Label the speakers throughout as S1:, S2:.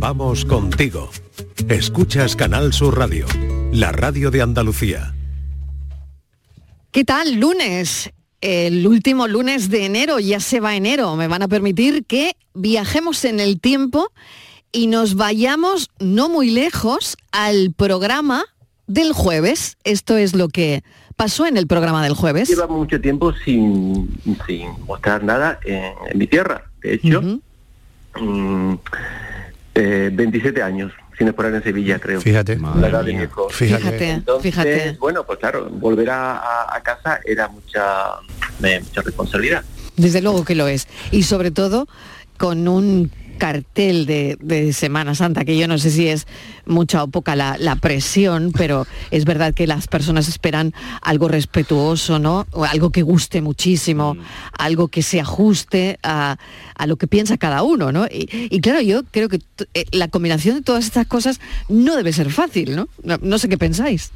S1: Vamos contigo. Escuchas Canal Sur Radio, la radio de Andalucía.
S2: ¿Qué tal? Lunes. El último lunes de enero, ya se va enero. Me van a permitir que viajemos en el tiempo y nos vayamos no muy lejos al programa del jueves. Esto es lo que pasó en el programa del jueves.
S3: Lleva mucho tiempo sin, sin mostrar nada en, mi tierra. De hecho, 27 eh, años sin explorar en Sevilla, creo.
S4: Fíjate.
S2: Fíjate, fíjate.
S3: Bueno, pues claro, volver a, casa era mucha, mucha responsabilidad.
S2: Desde luego que lo es. Y sobre todo con un cartel de, Semana Santa, que yo no sé si es mucha o poca la, presión, pero es verdad que las personas esperan algo respetuoso, ¿no? O algo que guste muchísimo, mm. algo que se ajuste a, lo que piensa cada uno, ¿no? Y, claro, yo creo que eh, la combinación de todas estas cosas no debe ser fácil, ¿no? No, sé qué pensáis.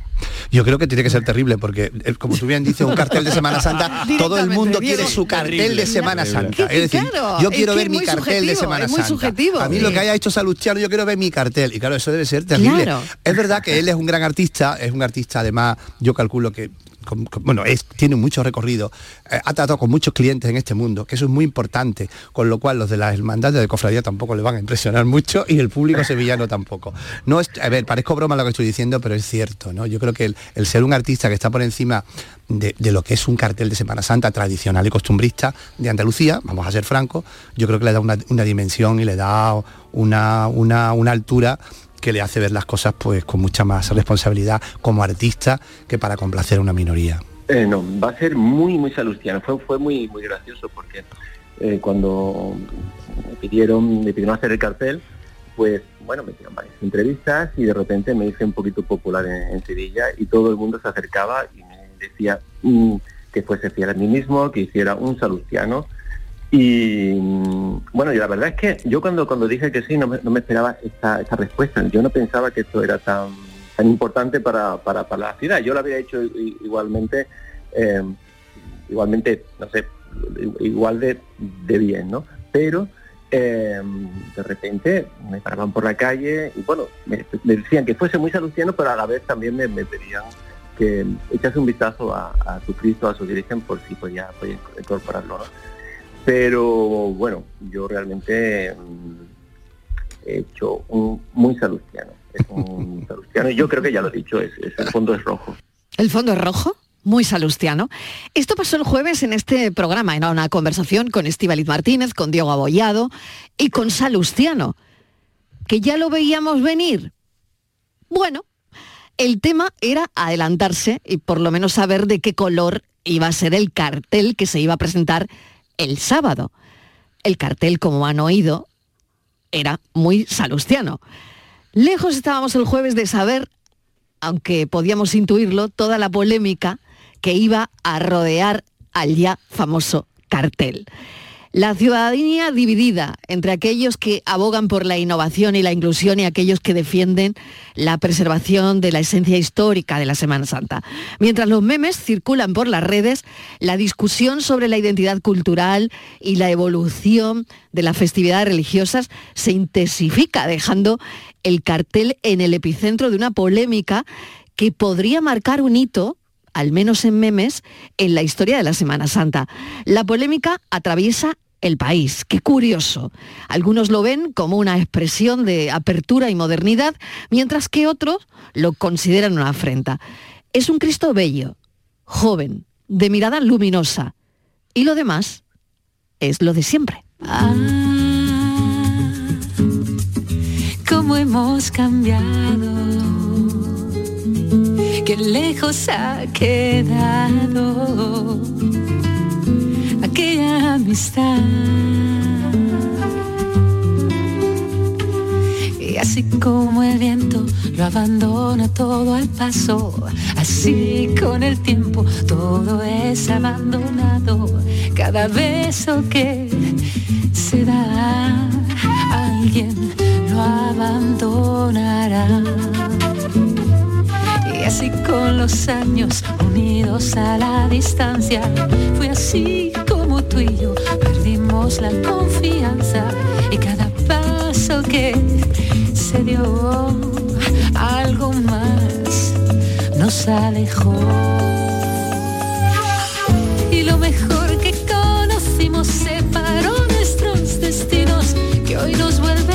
S4: Yo creo que tiene que ser terrible porque, como tú bien dices, un cartel de Semana Santa, todo el mundo quiere su cartel de Semana Santa. Es decir, yo quiero ver mi cartel de Semana Santa. A mí lo que haya hecho Salustiano, yo quiero ver mi cartel. Y claro, eso debe ser terrible. Es verdad que él es un gran artista, es un artista además, yo calculo que bueno, es, tiene mucho recorrido, eh, ha tratado con muchos clientes en este mundo, que eso es muy importante, con lo cual los de las hermandades de cofradía tampoco le van a impresionar mucho y el público sevillano tampoco. No es, a ver, parezco broma lo que estoy diciendo, pero es cierto, ¿no? Yo creo que el, ser un artista que está por encima de, lo que es un cartel de Semana Santa tradicional y costumbrista de Andalucía, vamos a ser francos, yo creo que le da una, dimensión y le da una, una, una altura que le hace ver las cosas pues con mucha más responsabilidad como artista que para complacer a una minoría.
S3: Eh, no, va a ser muy, muy salustiano. Fue, muy, muy gracioso porque eh, cuando me pidieron, me pidieron hacer el cartel, pues bueno, me hicieron varias entrevistas y de repente me hice un poquito popular en, Sevilla y todo el mundo se acercaba y me decía mm, que fuese fiel a mí mismo, que hiciera un salustiano y bueno, y la verdad es que yo cuando, cuando dije que sí, no me, esperaba esta, esta, respuesta. Yo no pensaba que esto era tan, tan importante para, para, para la ciudad. Yo lo había hecho igualmente, eh, igualmente, no sé, igual de, de bien, ¿no? Pero eh, de repente me paraban por la calle y bueno, me, decían que fuese muy salustiano, pero a la vez también me, pedían que echase un vistazo a, su Cristo, a su Virgen, por si podía, podía incorporarlo, ¿no? Pero bueno, yo realmente mm, he hecho un muy salustiano. Es un salustiano y yo creo que ya lo he dicho, es, el fondo es rojo.
S2: ¿El fondo es rojo? Muy salustiano. Esto pasó el jueves en este programa, en una conversación con Estíbaliz Martínez, con Diego Abollado y con Salustiano, que ya lo veíamos venir. Bueno, el tema era adelantarse y por lo menos saber de qué color iba a ser el cartel que se iba a presentar el sábado. El cartel, como han oído, era muy salustiano. Lejos estábamos el jueves de saber, aunque podíamos intuirlo, toda la polémica que iba a rodear al ya famoso cartel. La ciudadanía dividida entre aquellos que abogan por la innovación y la inclusión y aquellos que defienden la preservación de la esencia histórica de la Semana Santa. Mientras los memes circulan por las redes, la discusión sobre la identidad cultural y la evolución de las festividades religiosas se intensifica, dejando el cartel en el epicentro de una polémica que podría marcar un hito al menos en memes, en la historia de la Semana Santa. La polémica atraviesa el país. Qué curioso. Algunos lo ven como una expresión de apertura y modernidad, mientras que otros lo consideran una afrenta. Es un Cristo bello, joven, de mirada luminosa. Y lo demás es lo de siempre. Ah,
S5: cómo hemos cambiado, qué lejos ha quedado amistad. Y así como el viento lo abandona todo al paso, así con el tiempo todo es abandonado. Cada beso que se da, alguien lo abandonará. Y así con los años, unidos a la distancia, fue así como tú y yo perdimos la confianza y cada paso que se dio algo más nos alejó. Y lo mejor que conocimos separó nuestros destinos que hoy nos vuelve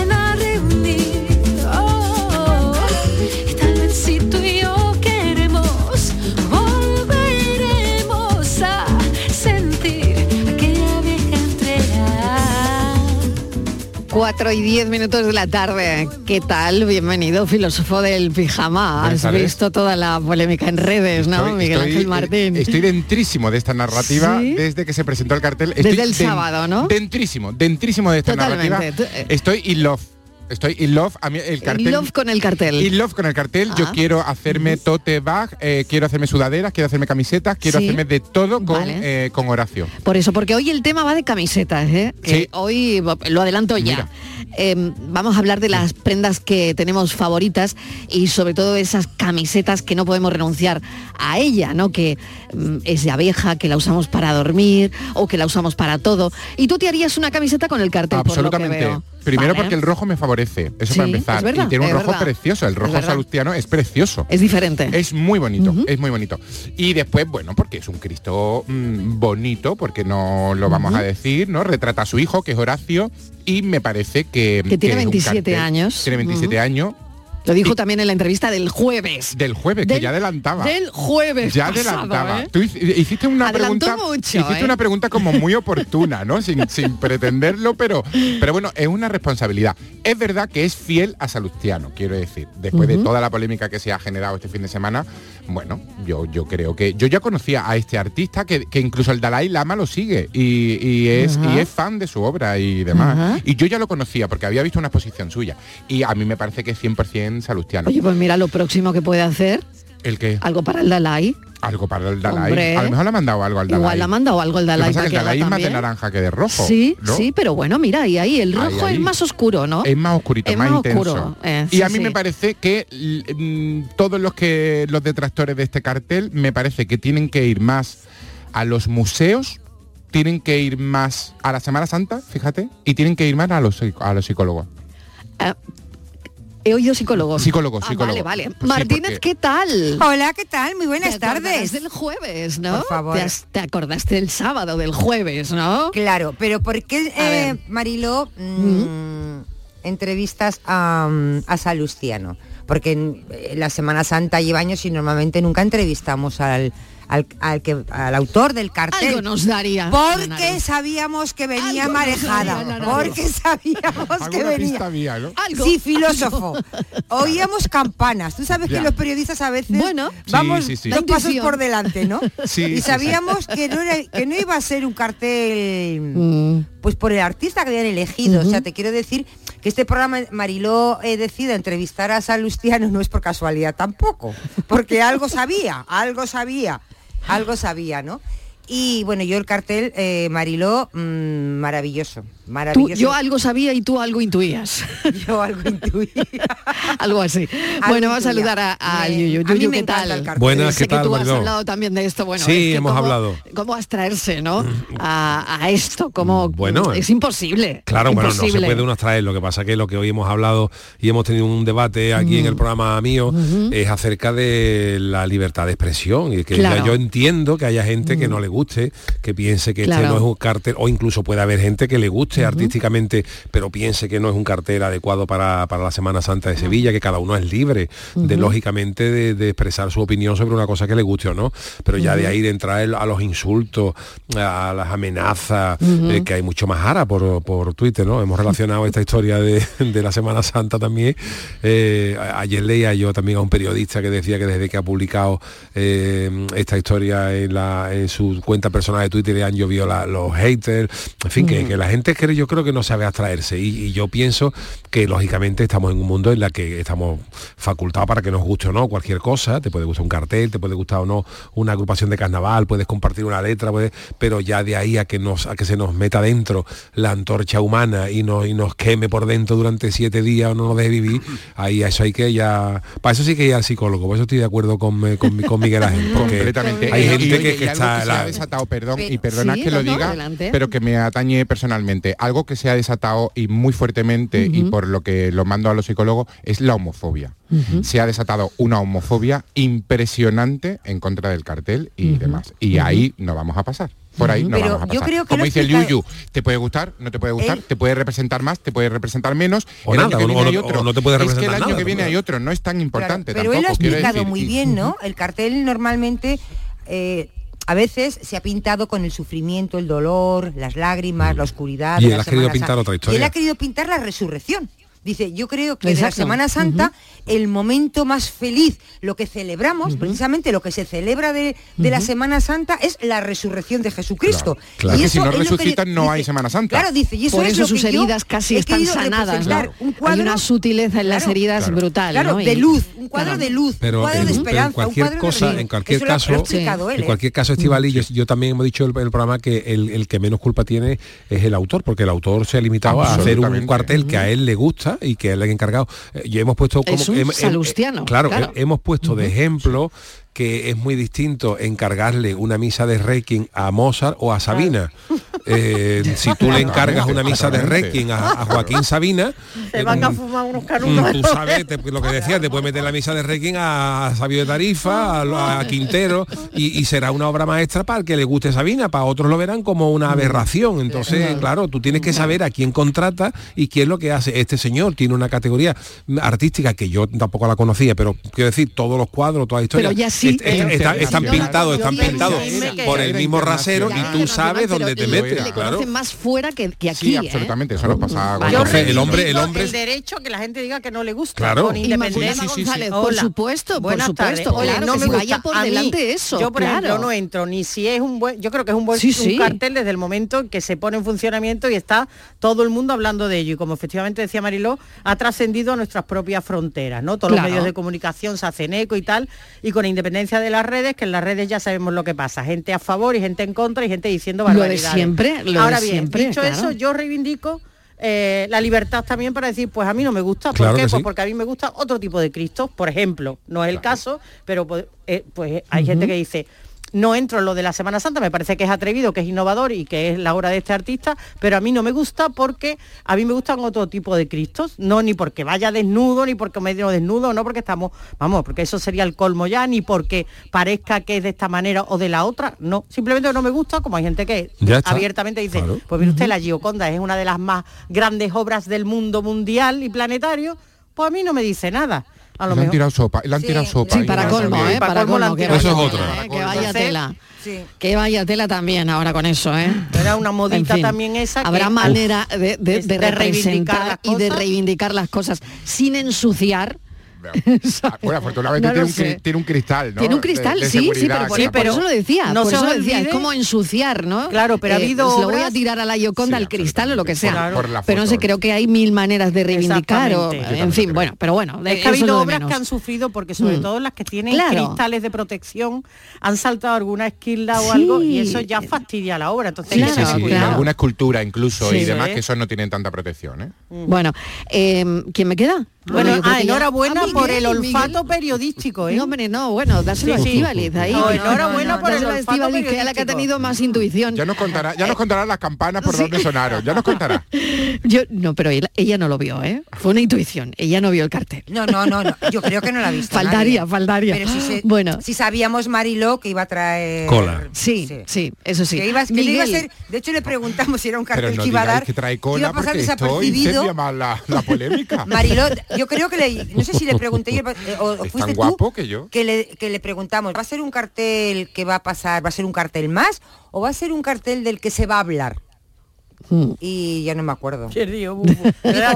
S2: 4 y 10 minutos de la tarde. ¿Qué tal? Bienvenido, filósofo del pijama. Has visto toda la polémica en redes, ¿no? Miguel estoy, Ángel Martín.
S6: Estoy dentrísimo de esta narrativa desde que se presentó el cartel.
S2: Estoy desde el sábado, ¿no?
S6: Dentrísimo, dentrísimo de esta narrativa. Eh, estoy in love. Estoy in love, a mí el cartel.
S2: In love con el cartel.
S6: In love con el cartel. Yo ah. quiero hacerme tote bag, eh, quiero hacerme sudaderas, quiero hacerme camisetas, quiero hacerme de todo con, eh, con Horacio.
S2: Por eso, porque hoy el tema va de camisetas, ¿eh? Que hoy lo adelanto ya. Em, vamos a hablar de las prendas que tenemos favoritas y sobre todo esas camisetas que no podemos renunciar a ella, ¿no? Que mm, es de abeja, que la usamos para dormir o que la usamos para todo. Y tú te harías una camiseta con el cartel,
S6: Absolutamente.
S2: Por lo que veo.
S6: Primero porque el rojo me favorece, eso para empezar. y tiene un rojo precioso, el rojo salustiano es precioso.
S2: Es diferente.
S6: Es muy bonito, es muy bonito. Y después, bueno, porque es un Cristo mm, bonito, porque no lo vamos a decir, ¿no? Retrata a su hijo, que es Horacio, y me parece que...
S2: Que tiene 27 años.
S6: Tiene 27 años
S2: lo dijo también en la entrevista del jueves.
S6: Del jueves, que ya adelantaba.
S2: Del jueves.
S6: Ya adelantaba. ¿eh? Tú hiciste una pregunta. hiciste una ¿eh? pregunta como muy oportuna, ¿no? sin, pretenderlo, pero, pero bueno, es una responsabilidad. Es verdad que es fiel a Salustiano, quiero decir. Después de toda la polémica que se ha generado este fin de semana, bueno, yo, yo creo que. Yo ya conocía a este artista que, incluso el Dalai Lama lo sigue y, es, y es fan de su obra y demás. Y yo ya lo conocía porque había visto una exposición suya. Y a mí me parece que es 100% Salustiano.
S2: Oye, pues mira lo próximo que puede hacer.
S6: ¿El qué?
S2: Algo para el Dalai.
S6: Algo para el Dalai. a lo mejor le ha mandado algo al Dalai.
S2: Igual le ha mandado algo al Dalai.
S6: el Dalai es más de naranja que de rojo.
S2: Sí, sí, pero bueno, mira, y ahí el rojo es más oscuro, ¿no?
S6: Es más oscurito, más, intenso. Eh, y a mí me parece que mm, todos los que los detractores de este cartel me parece que tienen que ir más a los museos, tienen que ir más a la Semana Santa, fíjate, y tienen que ir más a los, a los psicólogos.
S2: Ah, He oído psicólogo.
S6: Psicólogo, ah, psicólogo.
S2: vale, vale. Martínez, ¿qué tal?
S7: Hola, ¿qué tal? Muy buenas
S2: ¿Te
S7: tardes.
S2: del jueves, ¿no? Por favor. Te, acordaste del sábado, del jueves, ¿no?
S7: Claro, pero ¿por qué, eh, Marilo, mm, entrevistas a, a Salustiano? Porque en la Semana Santa lleva años y normalmente nunca entrevistamos al al, que, al autor del cartel.
S2: Algo nos daría.
S7: Porque sabíamos que venía marejada. porque sabíamos que venía. Sí, filósofo. Oíamos campanas. Tú sabes que los periodistas a veces bueno, vamos dos pasos por delante, ¿no? y sabíamos que no, que no iba a ser un cartel mm. pues por el artista que habían elegido. O sea, te quiero decir que este programa Mariló he decidido entrevistar a Salustiano no es por casualidad tampoco, porque algo sabía, algo sabía algo sabía, ¿no? Y bueno, yo el cartel, eh, Mariló, mm, maravilloso, maravilloso.
S2: yo algo sabía y tú algo intuías.
S7: yo algo intuía.
S2: algo así. bueno, vamos a saludar a, a Yuyu. Yuyu, ¿qué tal?
S8: Buenas, ¿qué tal?
S2: Que tú has hablado también de esto. Bueno,
S8: sí, hemos hablado.
S2: ¿Cómo abstraerse, no? A, esto, como bueno, es imposible.
S8: Claro, bueno, no se puede uno abstraer. Lo que pasa que lo que hoy hemos hablado y hemos tenido un debate aquí en el mm. programa mío es acerca de la libertad de expresión y que yo entiendo que haya gente que no mm. le guste, que piense que este no es un cartel, o incluso puede haber gente que le guste artísticamente, pero piense que no es un cartel adecuado para, la Semana Santa de Sevilla, que cada uno es libre de, lógicamente, de, expresar su opinión sobre una cosa que le guste o no. Pero ya de ahí de entrar a los insultos, a las amenazas, eh, que hay mucho más ara por, por Twitter, ¿no? Hemos relacionado esta historia de, la Semana Santa también. Eh, ayer leía yo también a un periodista que decía que desde que ha publicado eh, esta historia en, la, en su cuenta personal de Twitter han llovido los haters, en fin, que, la gente yo creo que no sabe abstraerse. Y, yo pienso que lógicamente estamos en un mundo en la que estamos facultados para que nos guste o no cualquier cosa, te puede gustar un cartel, te puede gustar o no una agrupación de carnaval, puedes compartir una letra, pero ya de ahí a que, nos, a que se nos meta dentro la antorcha humana y, no, y nos queme por dentro durante siete días o no nos deje vivir, ahí eso hay que ya, para eso sí que ir al psicólogo, por eso estoy de acuerdo con, con, con Miguel Ángel, porque hay gente que, está
S6: perdón, y perdona que lo diga, pero que me atañe personalmente. Fíjate, algo que se ha desatado y muy fuertemente y por lo que lo mando a los psicólogos es la homofobia. Se ha desatado una homofobia impresionante en contra del cartel y demás. Y ahí no vamos a pasar. Por ahí no vamos a pasar.
S7: creo
S6: Como dice el Yuyu, te puede gustar, no te puede gustar, te puede representar más, te puede representar menos.
S8: O el nada, año que viene hay otro. no te puede
S6: representar
S8: Es
S6: que el año que viene hay otro, no es tan importante
S7: Pero él lo ha explicado muy bien, ¿no? El cartel normalmente eh, a veces se ha pintado con el sufrimiento, el dolor, las lágrimas, la oscuridad.
S8: Y él ha querido pintar otra historia.
S7: Y él ha querido pintar la resurrección. Dice, yo creo que en la Semana Santa el momento más feliz, lo que celebramos, precisamente lo que se celebra de, la Semana Santa es la resurrección de Jesucristo.
S6: Y si no resucitan no hay Semana Santa.
S7: Claro, dice, y eso
S2: Por
S7: eso
S2: sus heridas casi están sanadas, hay una sutileza en las heridas brutal,
S7: Claro, de luz, un cuadro de luz, un cuadro de esperanza, en
S8: cualquier cosa, en cualquier caso, en cualquier caso, Estivali, yo, también hemos dicho el, el programa que el, que menos culpa tiene es el autor, porque el autor se ha limitado a hacer un cuartel que a él le gusta y que él ha encargado. Eh, y hemos puesto como...
S2: Es un salustiano.
S8: claro, hemos puesto de ejemplo que es muy distinto encargarle una misa de Requiem a Mozart o a Sabina. Eh, si tú le encargas una misa de Requiem a, Joaquín Sabina,
S7: se van a fumar unos canutos.
S8: Tú sabes lo que decía, te puedes meter la misa de Requiem a Sabio de Tarifa, a, Quintero, y, será una obra maestra para el que le guste Sabina, para otros lo verán como una aberración. Entonces, claro, tú tienes que saber a quién contrata y qué es lo que hace. Este señor tiene una categoría artística que yo tampoco la conocía, pero quiero decir, todos los cuadros, toda la historia están pintados, están pintados por el mismo rasero y tú sabes dónde te metes.
S2: Le conocen más fuera que, aquí.
S6: Sí, ¿eh? absolutamente, eso nos pasa.
S7: El hombre, el hombre. El derecho que la gente diga que no le gusta.
S8: Claro.
S2: Con independencia. González, por supuesto, por supuesto. Oye, no me vaya por delante eso.
S7: Yo, por ejemplo, no entro ni si es un buen. Yo creo que es un buen cartel desde el momento en que se pone en funcionamiento y está todo el mundo hablando de ello. Y como efectivamente decía Mariló, ha trascendido a nuestras propias fronteras, ¿no? Todos los medios de comunicación se hacen eco y tal. Y con independencia de las redes, que en las redes ya sabemos lo que pasa, gente a favor y gente en contra y gente diciendo barbaridades.
S2: Lo de siempre, lo
S7: Ahora
S2: bien,
S7: siempre, dicho eso, yo reivindico eh, la libertad también para decir, pues a mí no me gusta. ¿Por qué? Pues porque a mí me gusta otro tipo de Cristo, por ejemplo. No es el caso, pero pues, eh, pues hay gente que dice, no entro en lo de la Semana Santa, me parece que es atrevido, que es innovador y que es la obra de este artista, pero a mí no me gusta porque a mí me gustan otro tipo de Cristos, no ni porque vaya desnudo, ni porque medio desnudo, no porque estamos, vamos, porque eso sería el colmo ya, ni porque parezca que es de esta manera o de la otra, no, simplemente no me gusta, como hay gente que abiertamente dice, pues mire usted, la Gioconda es una de las más grandes obras del mundo mundial y planetario, pues a mí no me dice nada
S6: le han tirado sopa, le han tirado sopa.
S2: Sí, para colmo, ¿eh? Para, colmo.
S8: Que eso es otra.
S2: que vaya tela. Que vaya tela también ahora con eso, ¿eh?
S7: Era una modita también esa.
S2: Habrá manera de, de, de, representar y de reivindicar las cosas sin ensuciar
S6: bueno, afortunadamente tiene, un, cristal, ¿no?
S2: Tiene un cristal, sí, sí, pero, por, eso lo decía, no por eso lo decía, es como ensuciar, ¿no?
S7: Claro, pero ha eh, habido
S2: lo voy a tirar a la Yoconda, al cristal o lo que sea. pero no sé, creo que hay mil maneras de reivindicar o, en fin, bueno, pero bueno.
S7: Es que ha habido obras que han sufrido porque sobre mm. todo las que tienen cristales de protección han saltado alguna esquila o algo y eso ya fastidia la obra. Entonces,
S6: alguna escultura incluso y demás que eso no tienen tanta protección, ¿eh?
S2: Bueno, eh, ¿quién me queda?
S7: Bueno, ah, enhorabuena por el olfato periodístico, ¿eh?
S2: No, hombre, no, bueno, dáselo a Estivaliz ahí.
S7: enhorabuena por el olfato periodístico.
S2: que es la que ha tenido más intuición.
S6: Ya nos contará, ya nos contará las campanas por dónde sonaron, ya nos contará.
S2: Yo, no, pero ella, no lo vio, ¿eh? Fue una intuición, ella no vio el cartel.
S7: No, no, no, no. yo creo que no la ha visto
S2: Faltaría, faltaría.
S7: Pero si bueno. si sabíamos Mariló que iba a traer...
S8: Cola.
S2: Sí, sí, eso sí.
S7: Que iba, que iba a ser, de hecho le preguntamos si era un cartel que iba a dar...
S6: que trae cola más la polémica.
S7: Mariló, yo creo que le no sé si le pregunté yo, eh, o, fuiste
S6: guapo que yo.
S7: Que le, que le preguntamos, ¿va a ser un cartel que va a pasar, va a ser un cartel más o va a ser un cartel del que se va a hablar? Hmm. Y ya no me acuerdo.
S2: Digo,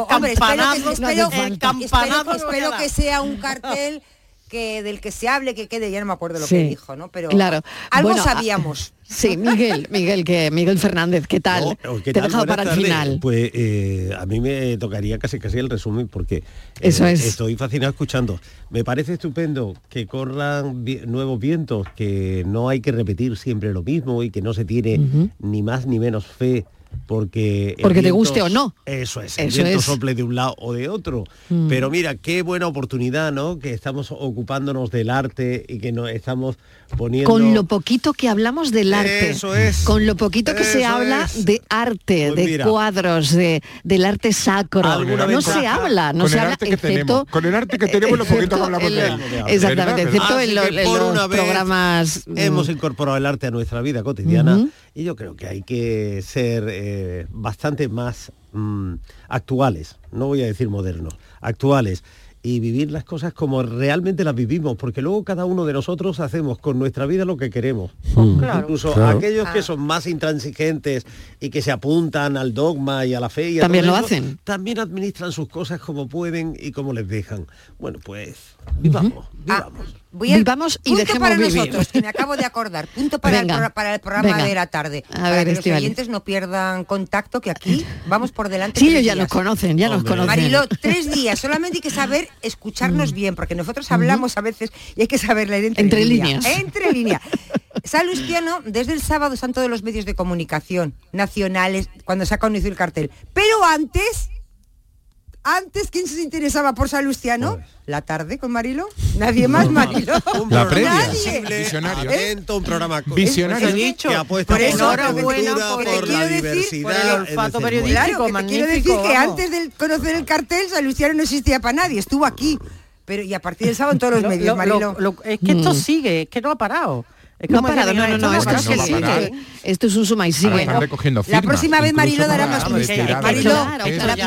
S7: hombre, espero que sea un cartel que del que se hable, que quede, ya no me acuerdo lo que dijo, ¿no? Pero claro. algo sabíamos.
S2: Sí, Miguel, Miguel, que Miguel Fernández, ¿qué tal? Te he dejado para el final.
S9: Pues eh, a mí me tocaría casi casi el resumen porque eh,
S2: Eso es.
S9: estoy fascinado escuchando. Me parece estupendo que corran nuevos vientos, que no hay que repetir siempre lo mismo y que no se tiene ni más ni menos fe porque
S2: porque te guste o no.
S9: Eso es el viento sople de un lado o de otro. Mm. pero mira qué buena oportunidad no que estamos ocupándonos del arte y que nos estamos poniendo
S2: con lo poquito que hablamos del arte.
S9: eso es.
S2: Con lo poquito que se habla de arte pues de cuadros de del arte sacro. No se habla no se habla excepto
S6: con el arte que tenemos lo poquito que hablamos de él.
S2: Exactamente excepto en, los programas
S9: hemos incorporado el arte a nuestra vida cotidiana y yo creo que hay que ser eh, bastante más mm, actuales, no voy a decir modernos, actuales y vivir las cosas como realmente las vivimos, porque luego cada uno de nosotros hacemos con nuestra vida lo que queremos. Mm. Incluso aquellos que son más intransigentes y que se apuntan al dogma y a la fe y
S2: también lo hacen.
S9: También administran sus cosas como pueden y como les dejan. Bueno, pues vivamos, vivamos.
S2: Voy a, Vivamos y punto
S7: para nosotros, que me acabo de acordar. Punto para, el, para el programa de la tarde. A para que los oyentes no pierdan contacto, que aquí vamos por delante.
S2: Sí, ellos ya nos conocen, ya nos conocen.
S7: Marilo, tres días. Solamente hay que saber escucharnos mm. bien, porque nosotros hablamos a veces y hay que saber leer entre,
S2: entre líneas.
S7: Entre líneas. Salustiano, desde el sábado están todos los medios de comunicación nacionales, cuando se ha conocido el cartel. Pero antes antes, ¿quién se interesaba por Salustiano? Pues. La tarde con Marilo. Nadie más, Marilo.
S8: la previa.
S7: Nadie.
S6: Visionario.
S9: un programa
S6: Visionario.
S7: He dicho. Que apuesta por eso, por, bueno, por la diversidad. Por el olfato periodístico, claro, quiero decir que antes de conocer el cartel, Salustiano no existía para nadie. Estuvo aquí. Pero y a partir del sábado en todos los medios, Marilo.
S2: es que esto mm. sigue, es que no ha parado no ha parado, no, no, no, esto, es que esto es un suma y sigue.
S7: la próxima vez Marilo dará más pistas.
S2: Marilo,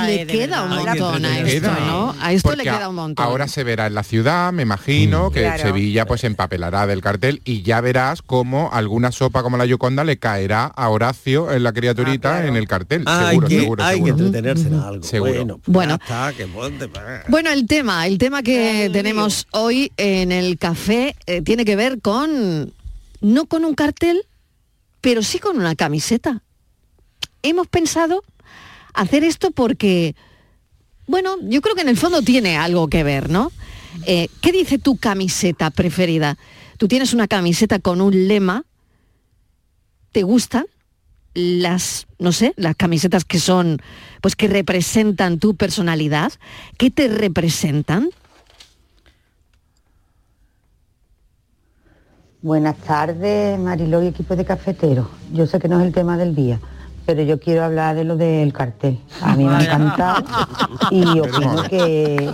S2: le queda un montón a esto, ¿no? A esto le queda un montón.
S6: Ahora se verá en la ciudad, me imagino, que Sevilla pues empapelará del cartel y ya verás cómo alguna sopa como la Yoconda le caerá a Horacio en la criaturita ah, en el cartel. seguro, seguro,
S9: Hay que entretenerse en algo.
S6: Seguro.
S2: Bueno, pues bueno, el tema, el tema que tenemos hoy en el café eh, tiene que ver con no con un cartel, pero sí con una camiseta. Hemos pensado hacer esto porque, bueno, yo creo que en el fondo tiene algo que ver, ¿no? Eh, ¿Qué dice tu camiseta preferida? Tú tienes una camiseta con un lema, ¿te gustan? las, no sé, las camisetas que son, pues que representan tu personalidad, ¿qué te representan?
S10: Buenas tardes, Mariló y equipo de cafeteros. Yo sé que no es el tema del día, pero yo quiero hablar de lo del cartel. A mí me ha encantado y opino que,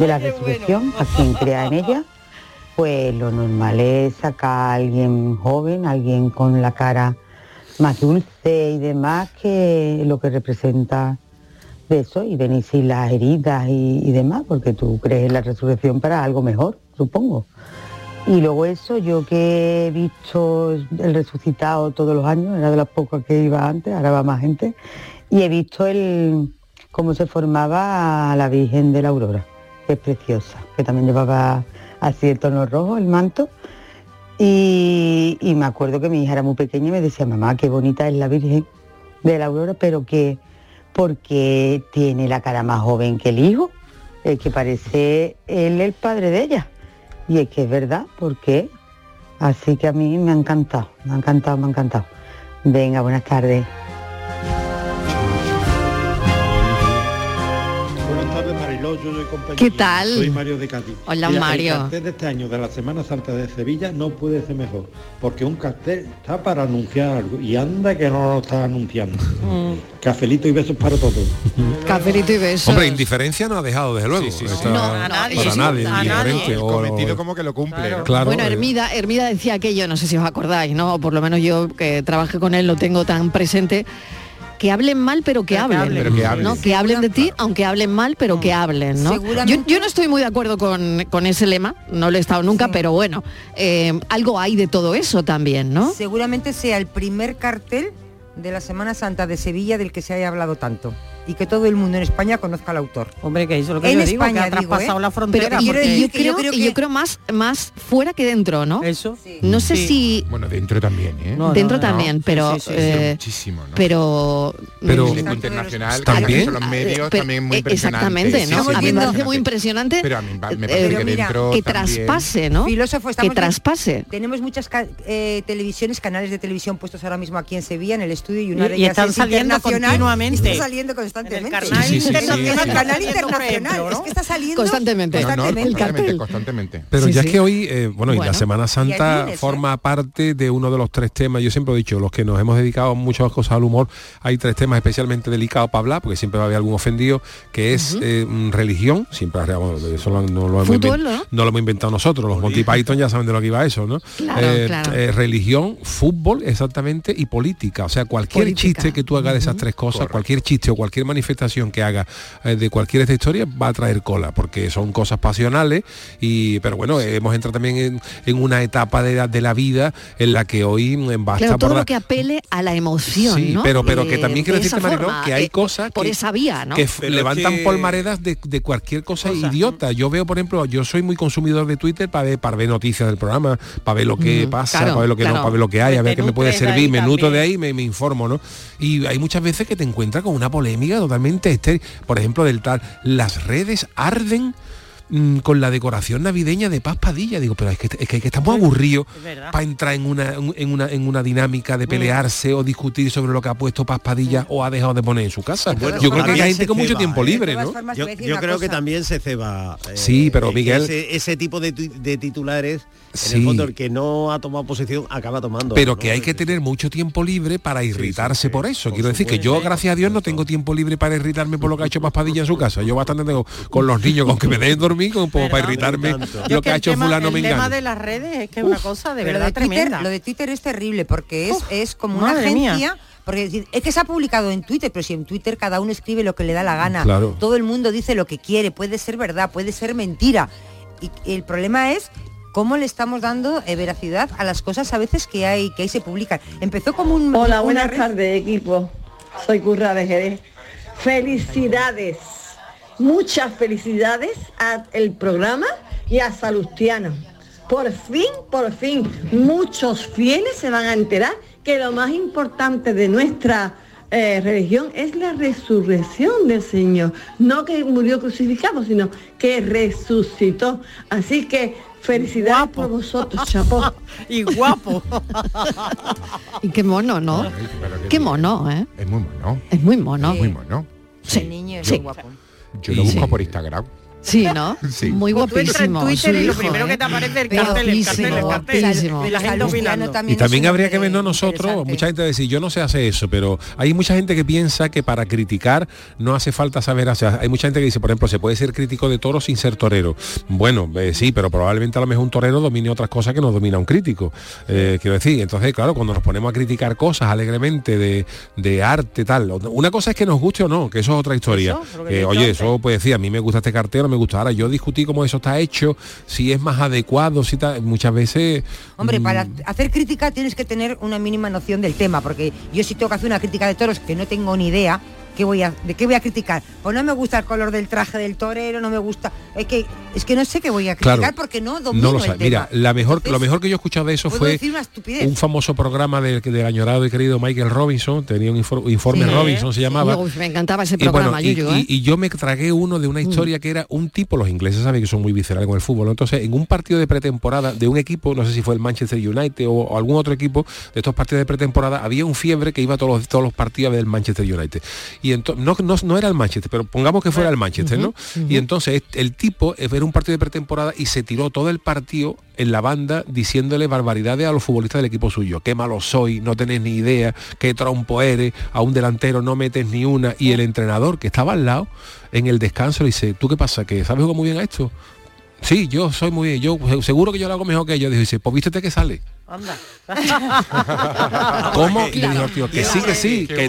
S10: de la resurrección, a quien crea en ella, pues lo normal es sacar a alguien joven, alguien con la cara más dulce y demás, que lo que representa de eso, y venir sin las heridas y demás, porque tú crees en la resurrección para algo mejor, supongo. Y luego eso, yo que he visto el resucitado todos los años, era de las pocas que iba antes, ahora va más gente, y he visto el cómo se formaba la Virgen de la Aurora, que es preciosa, que también llevaba así el tono rojo, el manto. Y, me acuerdo que mi hija era muy pequeña y me decía, mamá, qué bonita es la Virgen de la Aurora, pero que porque tiene la cara más joven que el hijo, que parece él el padre de ella. Y es que es verdad, ¿por qué? Así que a mí me ha encantado, me ha encantado, me ha encantado. Venga, buenas tardes.
S2: ¿Qué tal?
S11: Soy Mario de Cádiz.
S2: Hola Mario.
S11: El cartel de este año de la Semana Santa de Sevilla no puede ser mejor, porque un cartel está para anunciar algo y anda que no lo está anunciando. Mm. Cafelito y besos para todos.
S2: Cafelito y besos.
S8: Hombre, indiferencia no ha dejado, desde luego.
S2: no, a nadie.
S8: Para nadie, a nadie.
S6: cometido como que lo cumple.
S2: Claro. Bueno, Hermida, Hermida decía aquello, no sé si os acordáis, ¿no? O por lo menos yo que trabajé con él lo tengo tan presente que hablen mal pero que, hablen, que hablen, de ti aunque hablen mal pero que hablen ¿no? Yo, no estoy muy de acuerdo con, ese lema no lo he estado nunca pero bueno eh, algo hay de todo eso también no
S7: seguramente sea el primer cartel de la Semana Santa de Sevilla del que se haya hablado tanto y que todo el mundo en España conozca al autor.
S2: Hombre, que eso es lo que en yo digo, España, que ha traspasado ¿eh? la frontera. Pero, yo, creo, yo, creo, más, más fuera que dentro, ¿no?
S6: Eso.
S2: No sé si...
S6: Bueno, dentro también, ¿eh?
S2: dentro también, pero...
S6: Eh, muchísimo, ¿no?
S2: Pero...
S6: Pero... internacional,
S8: también.
S6: Los medios también muy
S2: Exactamente, ¿no? a mí me parece muy impresionante
S6: pero a mí me parece que, dentro
S2: que traspase, ¿no?
S7: Filósofo,
S2: que traspase.
S7: Tenemos muchas televisiones, canales de televisión puestos ahora mismo aquí en Sevilla, en el estudio, y una de
S2: ellas están saliendo continuamente.
S7: Saliendo constantemente.
S2: El canal,
S7: internacional, es que está saliendo
S2: constantemente.
S6: constantemente, constantemente,
S8: Pero ya es que hoy, eh, bueno, y la Semana Santa ¿eh? forma parte de uno de los tres temas. Yo siempre he dicho, los que nos hemos dedicado muchas cosas al humor, hay tres temas especialmente delicados para hablar, porque siempre va a haber algún ofendido, que es eh, religión, siempre eso no, lo hemos inventado, ¿no? lo hemos inventado nosotros, los Monty Python ya saben de lo que iba eso, ¿no? religión, fútbol, exactamente, y política. O sea, cualquier chiste que tú hagas de esas tres cosas, cualquier chiste o cualquier manifestación que haga eh, de cualquier de esta historia va a traer cola, porque son cosas pasionales, y pero bueno, hemos entrado también en, una etapa de la, de la, vida en la que hoy mm, basta
S2: claro, todo lo que apele a la emoción, sí,
S8: pero, pero que también quiero decirte, Mariló, que hay cosas
S2: por
S8: que,
S2: esa vía, ¿no?
S8: que levantan polmaredas de, de, cualquier cosa, idiota. Yo veo, por ejemplo, yo soy muy consumidor de Twitter para ver, para ver noticias del programa, para ver lo que pasa, para ver lo que no, para ver lo que hay, a ver qué me puede servir, me nuto de ahí, me, me informo, ¿no? Y hay muchas veces que te encuentras con una polémica totalmente estéril. Por ejemplo, del tal, las redes arden mm, con la decoración navideña de Paz Padilla. Digo, pero es que, es que, estamos aburridos para entrar en una, en, una, en una dinámica de mm. pelearse o discutir sobre lo que ha puesto Paz Padilla mm. o ha dejado de poner en su casa. yo creo que hay gente con mucho tiempo ¿eh? libre, ¿no?
S9: Yo, creo que también se ceba.
S8: Eh, sí, pero Miguel...
S9: Ese, tipo de, de titulares en el fondo el que no ha tomado posición acaba tomando.
S8: Pero que hay que tener mucho tiempo libre para irritarse por eso. Quiero decir que yo, gracias a Dios, no tengo tiempo libre para irritarme por lo que ha hecho Paspadilla en su casa. Yo bastante tengo con los niños, con que me dejen dormir, como para irritarme lo que, ha hecho fulano me
S2: El tema de las redes es que es una cosa de verdad tremenda.
S7: Lo de Twitter es terrible porque es, es como una agencia... Porque es que se ha publicado en Twitter, pero si en Twitter cada uno escribe lo que le da la gana, todo el mundo dice lo que quiere, puede ser verdad, puede ser mentira. Y el problema es cómo le estamos dando eh, veracidad a las cosas a veces que hay que ahí se publican. Empezó como un
S12: Hola, buenas tardes, equipo. Soy Curra de Jerez. Felicidades. Muchas felicidades al programa y a Salustiano. Por fin, por fin, muchos fieles se van a enterar que lo más importante de nuestra eh, religión es la resurrección del Señor. No que murió crucificado, sino que resucitó. Así que Felicidades por vosotros, chapo.
S2: y guapo. y qué mono, ¿no? qué mono, ¿eh?
S6: Es muy mono.
S2: Es muy mono.
S6: Muy mono.
S7: Sí. El niño es guapo.
S6: Yo lo busco por Instagram.
S2: Sí, ¿no? Sí. Muy guapísimo.
S7: en Twitter y lo primero que te aparece el cartel, el cartel, el cartel. la
S8: gente y también habría que vernos nosotros, mucha gente decir, yo no sé hacer eso, pero hay mucha gente que piensa que para criticar no hace falta saber hacer. Hay mucha gente que dice, por ejemplo, se puede ser crítico de toros sin ser torero. Bueno, eh, sí, pero probablemente a lo mejor un torero domine otras cosas que no domina un crítico. Eh, quiero decir, entonces, claro, cuando nos ponemos a criticar cosas alegremente de, de arte, tal, una cosa es que nos guste o no, que eso es otra historia. oye, eso puede decir, a mí me gusta este cartel, me gusta. Ahora yo discutí cómo eso está hecho, si es más adecuado, si está, muchas veces.
S7: Hombre, para mm, hacer crítica tienes que tener una mínima noción del tema, porque yo si tengo que hacer una crítica de toros que no tengo ni idea, voy a, ¿de qué voy a criticar? Pues no me gusta el color del traje del torero, no me gusta. Es que, es que no sé qué voy a criticar porque no domino no lo el
S8: Mira, la mejor, lo mejor que yo he escuchado de eso fue un famoso programa del, del añorado y querido Michael Robinson, tenía un informe Robinson, se llamaba.
S2: me encantaba ese programa,
S8: y, ¿eh? y, yo me tragué uno de una mm. historia que era un tipo, los ingleses saben que son muy viscerales con el fútbol, entonces en un partido de pretemporada de un equipo, no sé si fue el Manchester United o, algún otro equipo de estos partidos de pretemporada, había un fiebre que iba a todos los, todos los partidos del Manchester United. Y entonces, no, no, no era el Manchester, pero pongamos que fuera el Manchester, ¿no? Y entonces el tipo era un partido de pretemporada y se tiró todo el partido en la banda diciéndole barbaridades a los futbolistas del equipo suyo. Qué malo soy, no tenés ni idea, qué trompo eres, a un delantero no metes ni una. Y el entrenador que estaba al lado, en el descanso, le dice, ¿tú qué pasa? ¿Que sabes jugar muy bien a esto? Sí, yo soy muy bien, yo seguro que yo lo hago mejor que ellos. Dice, pues vístete que sale. Anda. ¿Cómo? tío, que sí, que sí, que,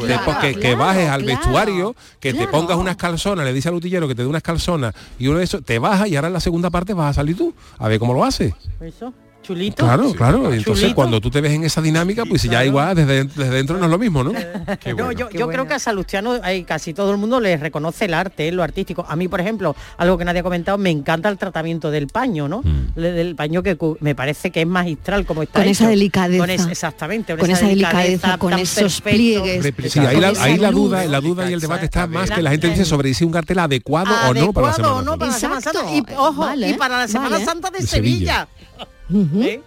S8: que, bajes al vestuario, que te pongas unas calzonas, le dice al utillero que te dé unas calzonas y uno de esos, te baja y ahora en la segunda parte vas a salir tú. A ver cómo lo haces.
S2: Eso.
S13: Chulito.
S8: Claro, claro. Entonces cuando tú te ves en esa dinámica, pues ya igual desde, desde dentro no es lo mismo, ¿no?
S13: yo, creo que a Salustiano hay casi todo el mundo le reconoce el arte, lo artístico. A mí, por ejemplo, algo que nadie ha comentado, me encanta el tratamiento del paño, ¿no? Mm. Del paño que me parece que es magistral como está.
S2: Con esa delicadeza.
S13: Con exactamente.
S2: Con, esa, delicadeza, con esos pliegues.
S8: Sí, ahí, la, duda, la duda y el debate está más que la gente dice sobre si un cartel adecuado, o no para la Semana
S13: Santa. para la Semana Santa. Y, ojo, y para la Semana Santa de, Sevilla.
S6: ¿Eh?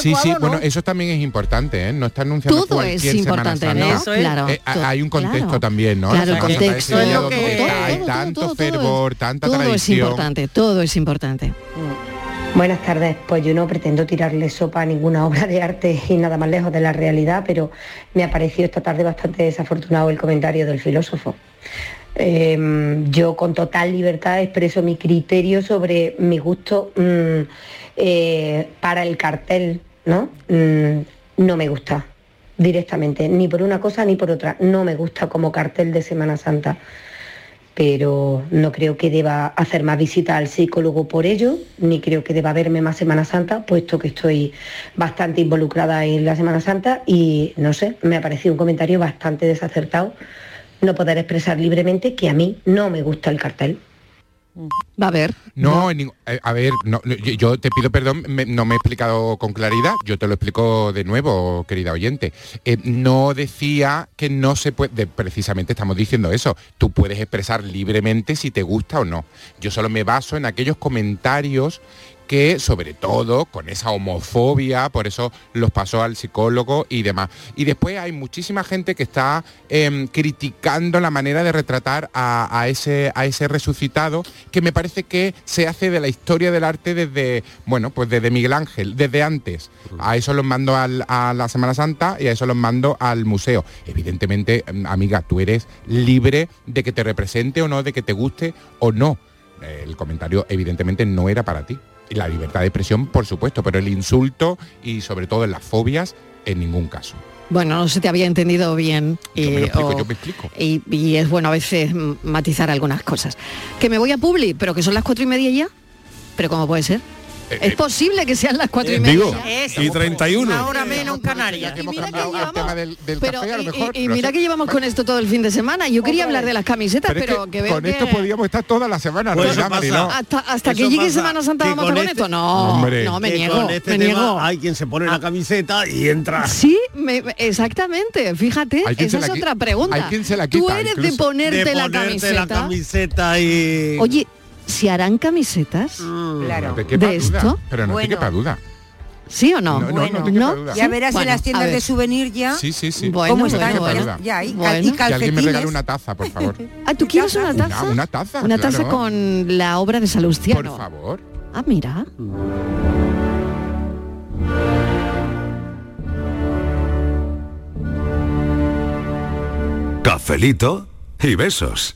S6: Sí, sí, bueno, eso también es importante, ¿eh? No está anunciando
S2: Todo es importante, Eso
S6: claro, eh, hay un contexto también, ¿no?
S2: Claro, el contexto.
S6: hay tanto fervor, tanta tradición.
S2: Todo es importante, todo es importante.
S14: Mm. Buenas tardes, pues yo no pretendo tirarle sopa a ninguna obra de arte y nada más lejos de la realidad, pero me ha parecido esta tarde bastante desafortunado el comentario del filósofo. Em, yo con total libertad expreso mi criterio sobre mi gusto mm, eh, para el cartel, ¿no? Mm, no me gusta directamente, ni por una cosa ni por otra. No me gusta como cartel de Semana Santa, pero no creo que deba hacer más visita al psicólogo por ello, ni creo que deba verme más Semana Santa, puesto que estoy bastante involucrada en la Semana Santa y no sé, me ha parecido un comentario bastante desacertado no poder expresar libremente que a mí no me gusta el cartel.
S2: Va a ver.
S6: No, eh, a ver, yo te pido perdón, no me he explicado con claridad, yo te lo explico de nuevo, querida oyente. Eh, no decía que no se puede, precisamente estamos diciendo eso, tú puedes expresar libremente si te gusta o no. Yo solo me baso en aquellos comentarios que sobre todo con esa homofobia, por eso los pasó al psicólogo y demás. Y después hay muchísima gente que está em, criticando la manera de retratar a, ese, a ese resucitado, que me parece que se hace de la historia del arte desde, bueno, pues desde Miguel Ángel, desde antes. A eso los mando a la Semana Santa y a eso los mando al museo. Evidentemente, em, amiga, tú eres libre de que te represente o no, de que te guste o no. El comentario evidentemente no era para ti la libertad de expresión, por supuesto, pero el insulto y sobre todo las fobias, en ningún caso.
S2: Bueno, no se te había entendido bien.
S6: Y, yo me explico, yo me explico.
S2: Y, es bueno a veces matizar algunas cosas. Que me voy a Publi, pero que son las cuatro y media ya. ¿Pero cómo puede ser? Eh, es posible que sean las cuatro y media.
S8: y 31.
S13: Ahora menos en Canarias. Y mira
S2: que mira que llevamos con esto todo el fin de semana. Yo quería hablar de las camisetas, pero, que,
S6: Con esto podíamos estar toda la semana.
S2: Pues hasta, hasta que llegue Semana Santa vamos a estar con esto. No, no, me niego.
S9: Este
S2: me niego.
S9: Hay quien se pone la ah. camiseta y entra.
S2: Sí, exactamente. Fíjate, esa es otra pregunta. Tú eres de ponerte, la camiseta. la
S9: camiseta y...
S2: Oye, ¿Se harán camisetas
S13: mm. claro.
S2: de, esto?
S6: Pero no te quepa duda.
S2: ¿Sí o no?
S6: No, bueno, no,
S7: Ya verás en las tiendas de souvenir ya.
S6: Sí, sí, sí.
S7: Bueno, ¿Cómo están? Ya, ya, y, bueno.
S6: Que alguien me regale una taza, por favor.
S2: ah, ¿tú quieres una taza?
S6: Una, taza.
S2: Una taza con la obra de Salustiano.
S6: Por favor.
S2: Ah, mira.
S1: Cafelito y besos.